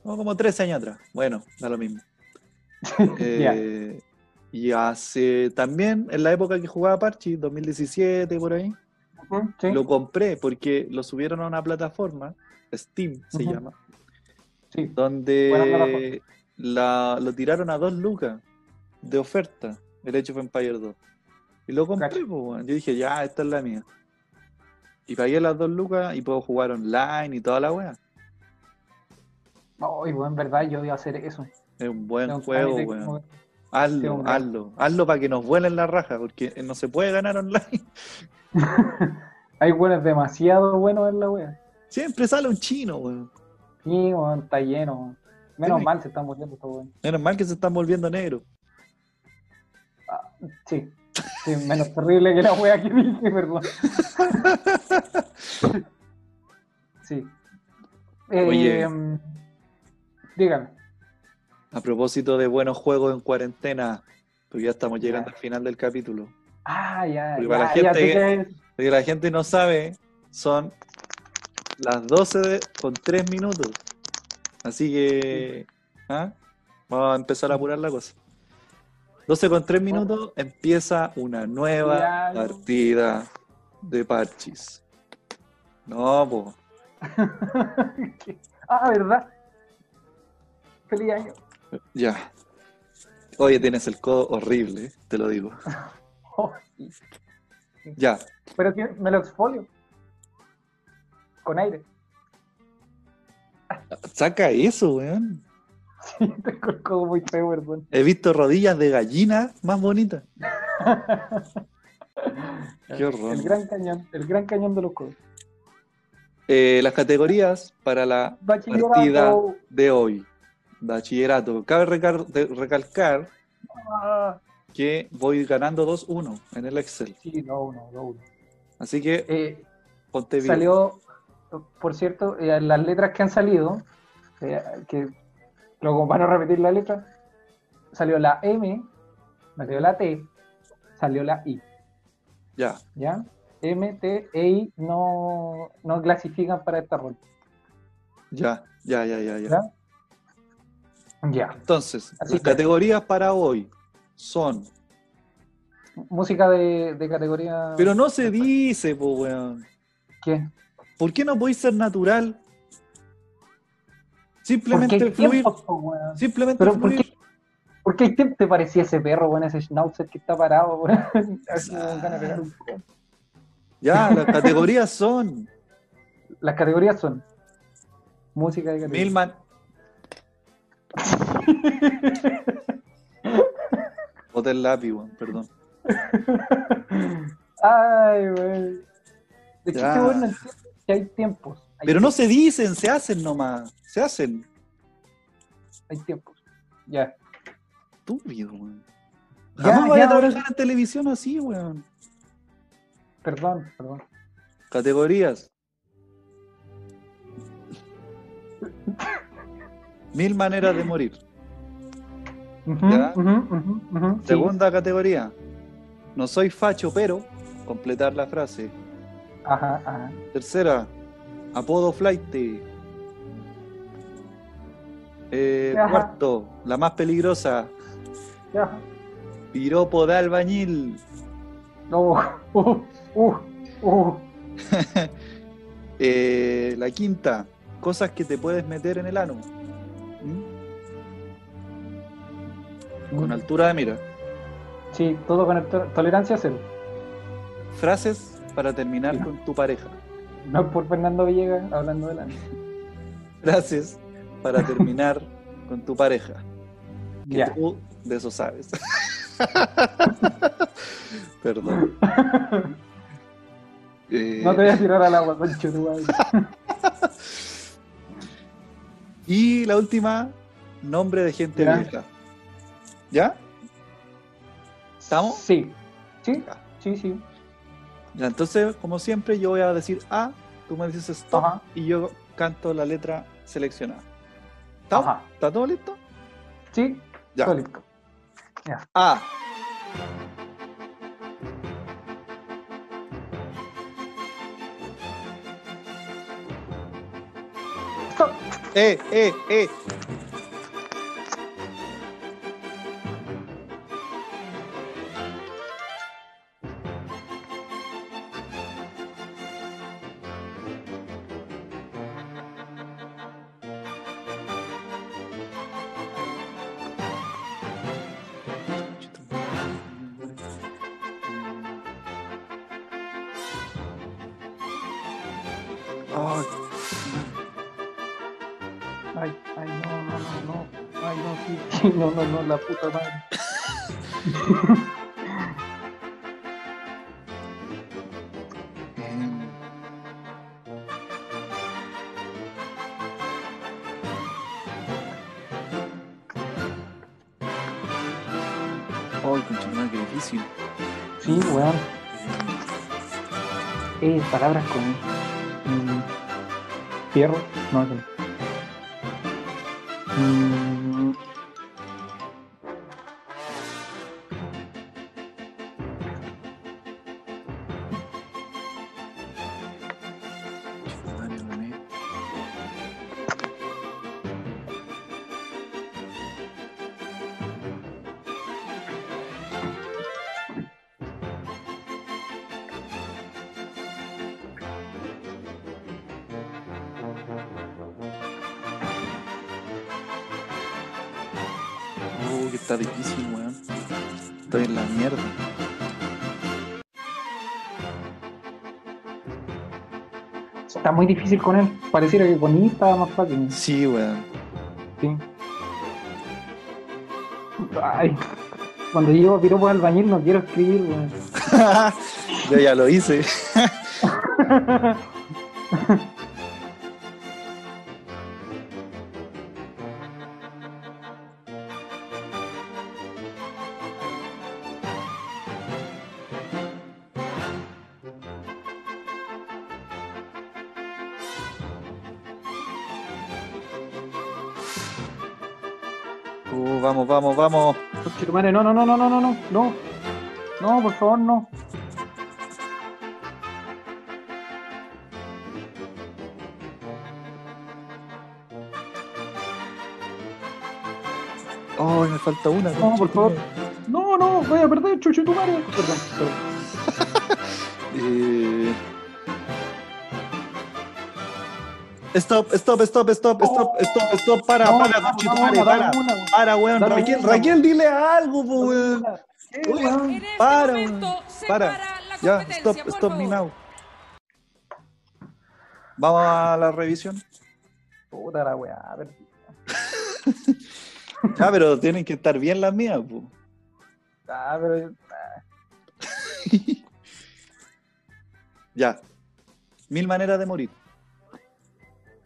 No, como 13 años atrás. Bueno, da lo mismo. (laughs) Eh, y hace también, en la época que jugaba Parchi, 2017 por ahí, sí. lo compré porque lo subieron a una plataforma, Steam se llama, Sí. Donde la, lo tiraron a dos lucas de oferta, el Age of Empire 2. Y lo compré, pues, yo dije, ya, esta es la mía. Y pagué las dos lucas y puedo jugar online y toda la wea. Ay, bueno, en verdad yo iba a hacer eso. Es un buen juego, weón. Sí, Hazlo, hombre. hazlo, hazlo para que nos vuelen la raja, porque no se puede ganar online. (laughs) Hay buenos demasiado buenos en la wea. Siempre sale un chino, weón. Sí, weón, está lleno. weón. Menos mal se están muriendo estos weones. Menos mal que se están volviendo negros. Sí. Sí, menos terrible que la wea que dije, perdón. (laughs) Sí. Eh, Oye. Dígame. A propósito de buenos juegos en cuarentena, porque ya estamos llegando Ya. al final del capítulo. Ah, ya, Porque ya, para la ya gente sé que- la gente no sabe, son las 12 de- con 3 minutos. Así que ¿ah? vamos a empezar a apurar la cosa. 12 con 3 minutos empieza una nueva Ya. partida de parchis. No, po. (laughs) ah, ¿verdad? Feliz año. Ya. Oye, tienes el codo horrible, te lo digo. Oh, (laughs) sí. Ya. Pero me lo exfolio. Con aire. Saca eso, weón. (laughs) Sí, tengo el codo muy feo, perdón. He visto rodillas de gallina más bonitas. (laughs) Qué horror. El gran cañón, el gran cañón de los codos. Eh, las categorías para la partida de hoy. Bachillerato. Cabe de- recalcar Ah, que voy ganando 2-1 en el Excel. sí, no, no, no. Así que Eh, ponte bien. salió, por cierto, eh, las letras que han salido, eh, que luego van a repetir la letra, salió la M, salió la T, salió la I, Ya. ¿ya? M, T e I no, no clasifican para esta ronda. Ya, ya, ya, ya, ya. ¿Ya? Ya. Entonces, Así las que- categorías para hoy son. Música de, de categoría. Pero no se dice, po, weón. ¿Qué? ¿Por qué no podéis ser natural? Simplemente hay fluir. tiempos, po, weón. Simplemente Pero ¿por fluir. qué, ¿por qué hay tiempo? te parecía ese perro, weón, ese schnauzer que está parado, weón? (laughs) Un. Ya, las categorías son (laughs) Las categorías son música de categoría. Milman. Boté el lápiz, weón, perdón. Ay, güey. De hecho, Ya. este weón no entiende que hay tiempos. Hay Pero no se dicen, se hacen nomás. Se hacen. Hay tiempos. Ya. Estúpido, weón. Jamás vaya ya, a trabajar en televisión así, weón. Perdón, perdón. Categorías. (laughs) Mil maneras de morir. Ya. Segunda categoría. No soy facho, pero completar la frase. Ajá, ajá. Tercera, apodo flight. Eh, Ajá. cuarto, la más peligrosa, Ya. piropo de albañil. No. (laughs) Uh, uh, uh. (laughs) Eh, la quinta, cosas que te puedes meter en el ano. Con altura de mira. Sí, todo con to- tolerancia cero. Frases para terminar Sí. con tu pareja. No por Fernando Villegas hablando de la Frases para terminar (laughs) con tu pareja. Que tú de eso sabes. (laughs) Perdón. Eh, (laughs) No te voy a tirar al agua, madre. Y la última, nombre de gente Ya. vieja. ¿Ya? ¿Estamos? Sí. Sí, Ya. sí, sí. Ya, entonces, como siempre, yo voy a decir A, tú me dices stop Ajá. y yo canto la letra seleccionada. ¿Estamos? Ajá. ¿Está todo listo? Sí, Ya. todo listo. A. Stop. E, E, E. puta madre. qué difícil. Sí, weón. Eh, palabras con. mm, fierro. No. Mm, está difícil, weón. Estoy en la mierda. está muy difícil con él. Pareciera que con estaba más fácil. Sí, weón. Sí. Ay. Cuando llego a piropos al albañil no quiero escribir, weón. (laughs) Yo ya lo hice. (laughs) vamos. No, no, no, no, no, no, no, no. No, por favor, no. Oh, me falta una. No, por favor. No, no, voy a perder, chucho, tu madre. Perdón, perdón. (laughs) eh... Stop, stop, stop, stop, stop, stop, stop, para, No, para, no, conchetumare, no, para, una, weón. para, weón, Raquel, una, Raquel, dile algo, weón. ¿Qué, Uy, weón? Este Para, weón. Para. para Ya, stop, stop me now. Vamos a la revisión. Puta la weá. a ver. Ya, (laughs) pero tienen que estar bien las mías, po. Ah, pero. ah, (laughs) Ya. Mil maneras de morir.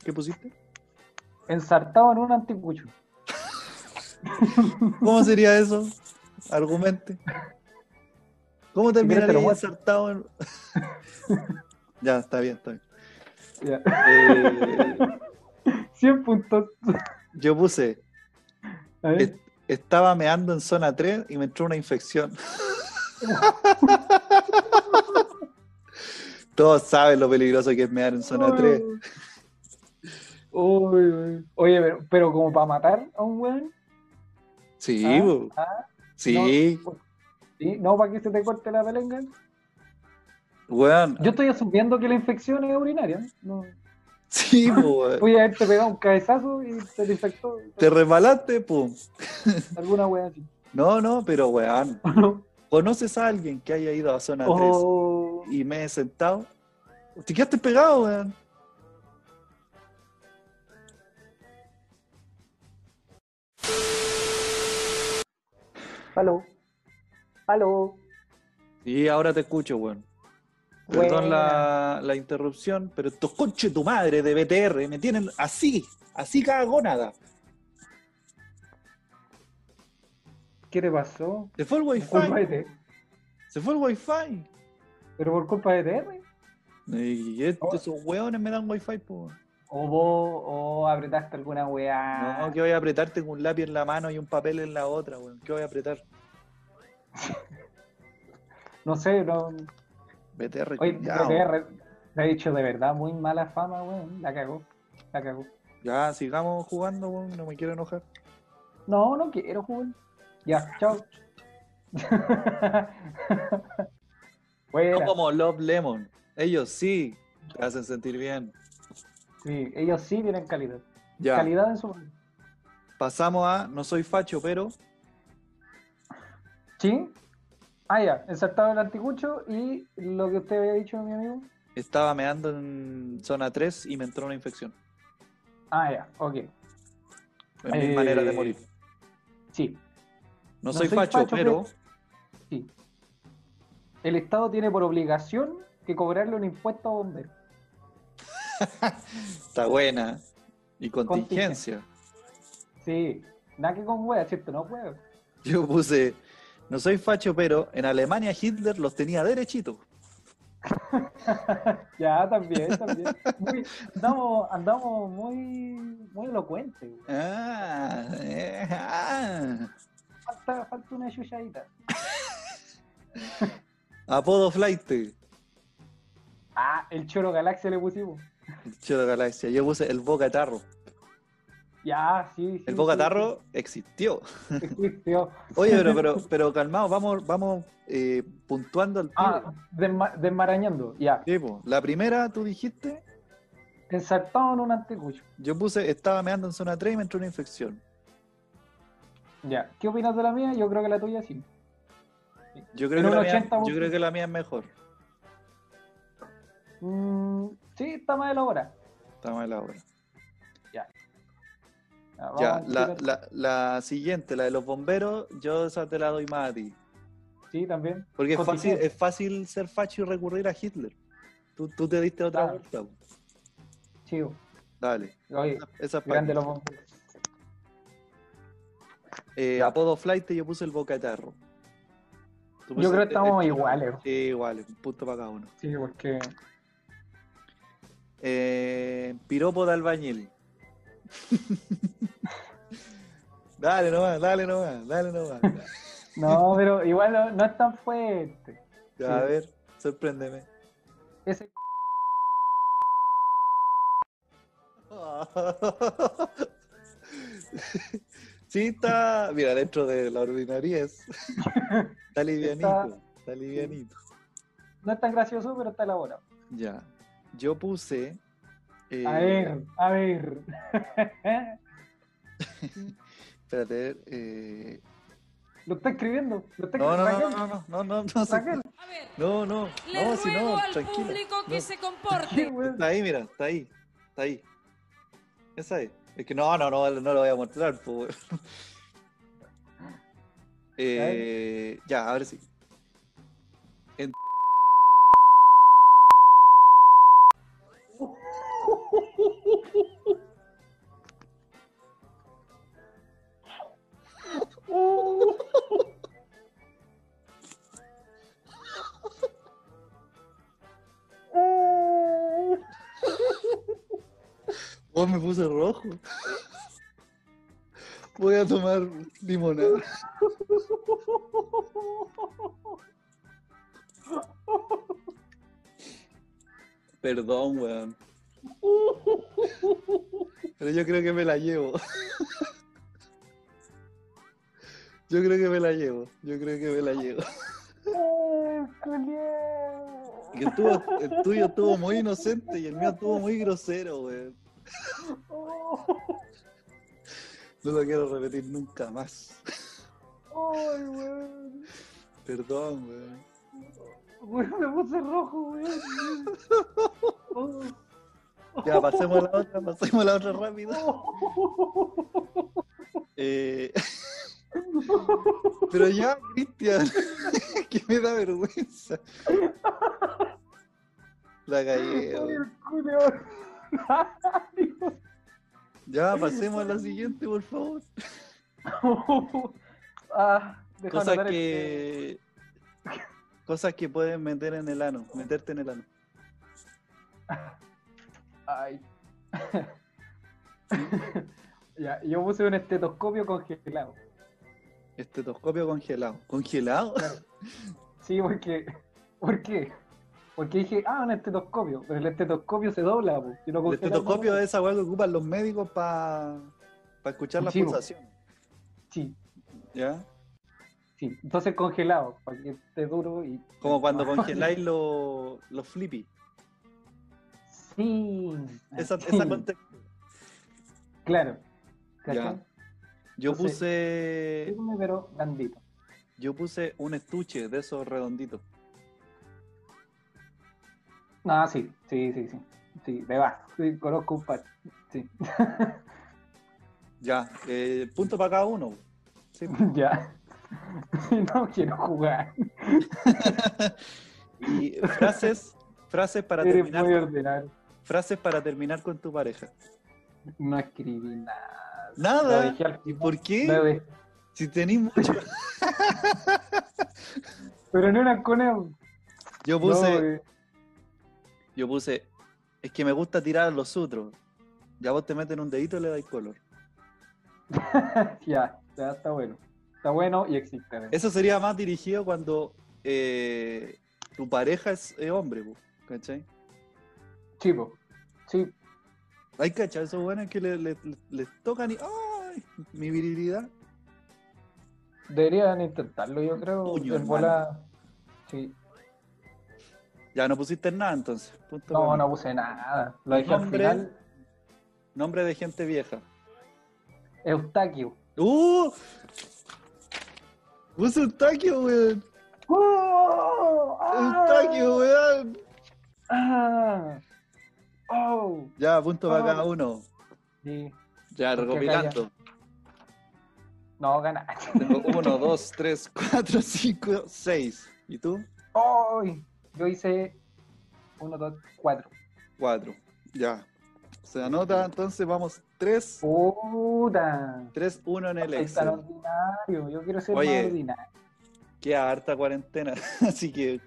¿Qué pusiste? Ensartado en un anticucho. (laughs) ¿Cómo sería eso? Argumente. ¿Cómo terminaría ensartado en... (laughs) ya, está bien, está bien. Ya. Eh, (laughs) 100 puntos. yo puse, est- estaba meando en zona 3 y me entró una infección. Todos saben lo peligroso que es mear en zona 3. Uy, uy. Oye, pero, pero como para matar a un weón. Sí, Ah, ah, sí, no, ¿sí? No, para que se te corte la pelenga. weón. Yo estoy asumiendo que la infección es urinaria. No. Sí, (laughs) weón. Voy a haberte pegado un cabezazo y se te infectó. Te resbalaste, pum. Alguna wea así. (laughs) No, no, pero weón. (laughs) ¿Conoces a alguien que haya ido a zona 3 O- y me he sentado? Te quedaste pegado, weón. Aló. Aló. Sí, ahora te escucho, weón. Perdón Buena. la, la interrupción, pero estos conches tu madre de BTR me tienen así, así cada gónada. ¿Qué te pasó? Se fue el Por de wifi. Se fue el wifi. Pero por culpa de TR. Y estos Oh. esos weones me dan wifi, po. O vos o apretaste alguna weá. No, que voy a apretarte con un lápiz en la mano y un papel en la otra, weón. ¿Qué voy a apretar? (laughs) No sé, no. BTR, Oye, culiao. TR le ha dicho de verdad muy mala fama, weón. La cagó. La cagó. Ya, sigamos jugando, weón. No me quiero enojar. No, no quiero jugar. Ya, chao. (laughs) No como Love Lemon. Ellos sí te hacen sentir bien. Sí, ellos sí tienen calidad. Ya, Calidad en su. pasamos a No soy facho, pero ¿Sí? Ah, ya. Ensartado el anticucho y lo que usted había dicho, mi amigo. estaba meando en zona 3 y me entró una infección. Ah, ya. Ok. Es mi Eh, manera de morir. Sí. No, no soy, soy facho, facho, pero Sí. El Estado tiene por obligación que cobrarle un impuesto a bomberos. Está buena. Y contingencia. Sí. Nada que con wea, ¿cierto? No wea. Yo puse, no soy facho, pero en Alemania Hitler los tenía derechitos. (laughs) ya, también, también. Muy- andamos, andamos muy, muy elocuentes. Ah, eh, ah. Falta, falta una chuchadita. (laughs) Apodo flight. Ah, el Choro Galaxia le pusimos. (laughs) Choro Galaxia. Yo puse el Boca Tarro. Ya, sí, sí. El Boca sí, existió. existió. (laughs) Oye, pero, pero, (laughs) pero calmado, vamos, vamos eh, puntuando al Ah, desma- desmarañando, ya. Sí, po. La primera, tú dijiste, Ensartado en un antecucho. yo puse, estaba meando en zona 3 y me entró una infección. Ya. ¿Qué opinas de la mía? Yo creo que la tuya sí. Yo creo, que la, mía, 80%. yo creo que la mía es mejor. Mm, sí, está más elaborada. Está mal ahora. Ya, Ya, vamos, la, la, la siguiente, la de los bomberos, yo esa te la doy más a ti. Sí, también. Porque es fácil, es fácil ser facho y recurrir a Hitler. Tú, tú te diste otra Claro. vuelta. Chivo. Dale. Oye, Esa, es grande ti. los bomberos. Eh, Ya. apodo flight yo puse el boca de tarro. Tú Yo creo que estamos el- iguales. Sí, iguales, un punto para cada uno. Sí, porque. Eh, piropo de albañil. (laughs) dale nomás, dale nomás, dale nomás. (laughs) No, pero igual no, no es tan fuerte. Ya, A ver, sorpréndeme. Ese (laughs) Sí, está. Mira, dentro de la ordinaria es. Está livianito. Está livianito. no es tan gracioso, pero está elaborado. Ya. Yo puse. Eh, A ver, a ver. (laughs) Espérate, a ver. eh, Lo está escribiendo. Lo está No, no, no, escribiendo. no, no, no, no, no, sí. Raquel. A ver, no, no, le no, si ruego no, al tranquila. público que no. se ¿Qué, comporte. (laughs) Está ahí, mira, está ahí, está ahí. Esa es. Es que no, no, no, no lo voy a mostrar, po, weón. Eh, ya, ahora sí. En- Oh, me puse rojo. Voy a tomar limonada. Perdón, weón. Pero yo creo que me la llevo. Yo creo que me la llevo. Yo creo que me la llevo. Que estuvo- el tuyo estuvo muy inocente y el mío estuvo muy grosero, weón. (laughs) No lo quiero repetir nunca más. Ay, weón. Perdón, weón. Weón, me puse rojo, weón. Oh. (laughs) Ya, pasemos a la otra, pasemos a la otra rápido. (laughs) Eh, Pero ya, Cristian, que me da vergüenza. La cagué. El. (laughs) Ya, pasemos a la siguiente, por favor. (laughs) ah, (laughs) Cosas que. Cosas que pueden meter en el ano, meterte en el ano. Ay. ya, yo puse un estetoscopio congelado. Estetoscopio congelado. ¿Congelado? Sí, porque. ¿Por qué? Porque dije, ah, un estetoscopio, pero el estetoscopio se dobla, po. Si lo El estetoscopio no- es esa weá que ocupan los médicos para escuchar las pulsaciones. Sí, ¿Ya? sí. Entonces congelado, para que esté duro y. Como cuando (laughs) congeláis los los flippy. Sí. Esa, sí, esa. Claro. Ya. Yo Entonces, puse. Pero blandito. Yo puse un estuche de esos redonditos. No, sí, sí, sí, sí. Sí, de bajo. Sí, conozco un par. Sí. (laughs) Ya. eh, punto para cada uno. Sí. (laughs) ya. (laughs) no quiero jugar. Y frases, frases para Eres terminar. con- frases para terminar con tu pareja. No escribí nada. Nada. ¿Y por qué? dejé. Si tenéis mucho. Pero no eran con él. Yo puse, eh, yo puse, es que me gusta tirar los sutros. Ya vos te meten un dedito y le dais color. (laughs) ya, ya está bueno. Está bueno y existe. además. Eso sería más dirigido cuando eh, tu pareja es, es hombre, ¿cachai? Chivo. Sí, Hay cachai, esos buenos que le- le- le- les tocan y ¡ay! Mi virilidad. deberían intentarlo, yo creo. Puño, bola. Sí. Ya no pusiste nada entonces. Punto No, no puse nada. Lo dejé al Nombre. final. Nombre de gente vieja. Eustaquio. ¡Uh! Puse un taquio, weón. ¡Oh! ¡Ah! taquio, weón. ¡Ah! ¡Oh! Ya, punto para Oh. cada uno. Sí. Ya, recopilando. No, ganaste. Tengo uno, (laughs) dos, tres, cuatro, cinco, seis. ¿Y tú? ¡Ay! Yo hice uno, dos, cuatro. Cuatro. Ya. Se anota, entonces vamos tres, ¡Puta! tres, uno en el Excel. ordinario. Yo quiero ser Oye. más ordinario. Queda harta cuarentena, (laughs) así que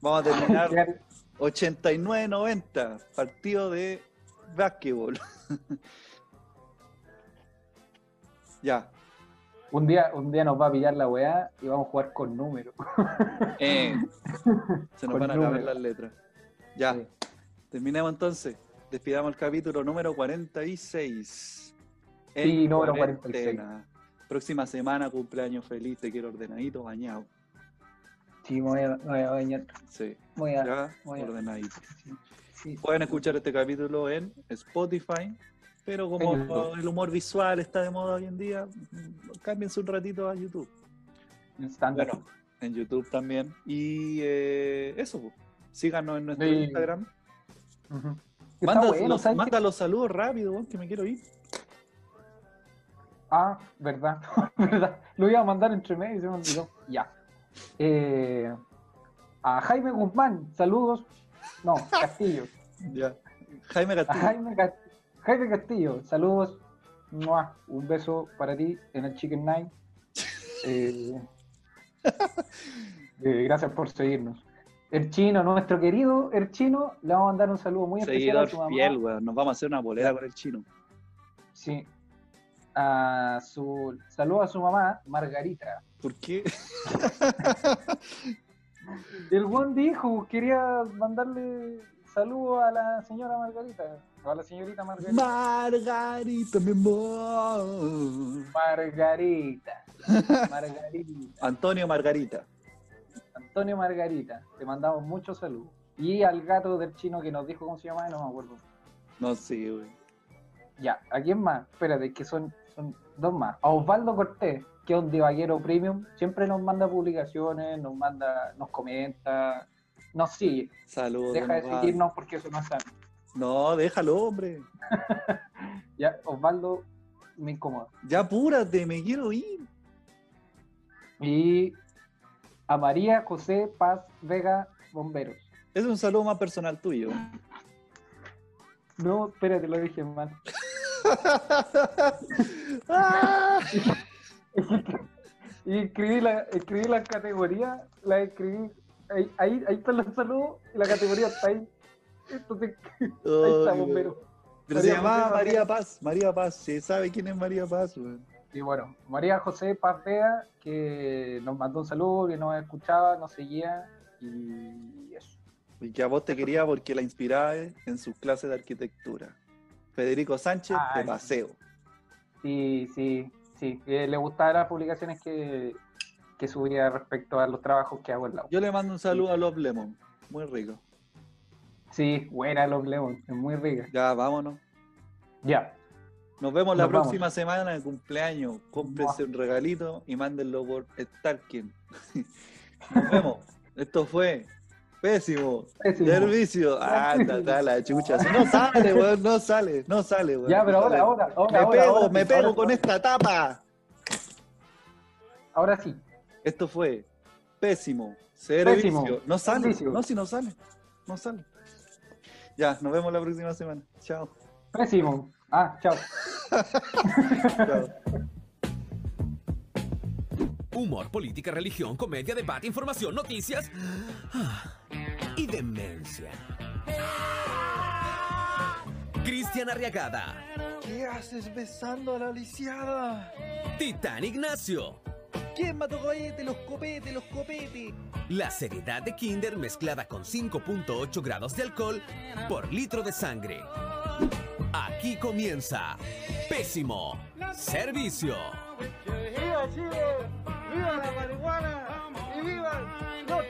vamos a terminar (laughs) 89-90, partido de básquetbol. (laughs) ya. Un día, un día nos va a pillar la weá y vamos a jugar con números. (laughs) Eh, se nos Con van a acabar números. las letras. Ya. Sí. Terminemos entonces. Despidamos el capítulo número 46. Sí, número cuarentena. Próxima semana, cumpleaños feliz, te quiero ordenadito, bañado. Sí, me voy a, voy a bañar. Sí, Voy a, ya, voy a- ordenadito. sí. Pueden escuchar este capítulo en Spotify, pero como el humor visual está de moda hoy en día, cámbiense un ratito a YouTube. Estándar. Bueno, en YouTube también. Y eh, eso, síganos en nuestro Sí. Instagram. Manda, bueno, los, saludos rápido, que me quiero ir. Ah, verdad, (laughs) verdad. Lo iba a mandar entre medio y se me olvidó. Ya. Eh, a Jaime Guzmán, saludos. No, Castillo. (laughs) Ya. Jaime A Castillo. Jaime, Ca- Jaime Castillo, saludos. Mua. Un beso para ti en el Chicken Night. (laughs) Eh, eh, gracias por seguirnos. El chino, nuestro querido El chino, le vamos a mandar un saludo muy especial a Seguidor su mamá. fiel, weón. Nos vamos a hacer una bolera con el chino. Sí. A su saludo a su mamá, Margarita. ¿Por qué? El buen dijo, quería mandarle saludo a la señora Margarita, a la señorita Margarita. Margarita, mi amor. Margarita. (laughs) Margarita. Antonio Margarita. Antonio Margarita. Te mandamos muchos saludos. Y al gato del chino que nos dijo cómo se llama, no me acuerdo. No sé, güey. Ya, ¿a quién más? Espérate, que son, son dos más. A Osvaldo Cortés, que es un divaguero premium, siempre nos manda publicaciones, nos manda, nos comenta, nos sigue. Saludos. Deja de seguirnos porque eso no es sano. No, déjalo, hombre. (laughs) Ya, Osvaldo me incomoda. Ya apúrate, me quiero ir. Y a María José Paz Vega Bomberos. Es un saludo más personal tuyo. No, espérate, lo dije mal. (laughs) (laughs) Y escribí la, escribí la categoría, la escribí. Ahí, ahí, ahí están los saludos y la categoría está ahí. Entonces, ahí está, bombero. Pero se María llamaba José María Paz. María Paz. Se sabe quién es María Paz, güey. Y bueno, María José Paz Vega, que nos mandó un saludo, que nos escuchaba, nos seguía y eso. Y que a vos te quería porque la inspiraba en sus clases de arquitectura. Federico Sánchez, de Ay. paseo. Sí, sí, sí. le gustaban las publicaciones que, que subía respecto a los trabajos que hago en la U. Yo le mando un saludo a Love Lemon. Muy rico. Sí, buena los Lemon, es muy rica. Ya, vámonos. Ya, Nos vemos la vamos. próxima semana de cumpleaños. Cómprense un regalito y mándenlo por Starkin. (laughs) Nos vemos. Esto fue pésimo. Pésimo. Servicio. Ah, anda, anda, la chucha. No sale, weón. No sale. No sale, weón. ya, pero ahora, ahora, ahora, Me ahora, pego, ahora, me pego con esta tapa. Ahora sí, Esto fue pésimo. Servicio. Pésimo. No sale. Servicio. No, si no sale. No sale. Ya, nos vemos la próxima semana. Chao. pésimo. Ah, chao. Chao. Humor, política, religión, comedia, debate, información, noticias ah, y demencia. Cristian Arriagada, ¿Qué haces besando a la lisiada? Titán Ignacio, ¿Quién mató cohete? Los copetes, los copetes. la seriedad de Kinder mezclada con 5.8 grados de alcohol por litro de sangre. Aquí comienza Pésimo Servicio. ¡Viva Chile! ¡Viva la marihuana! ¡Y viva los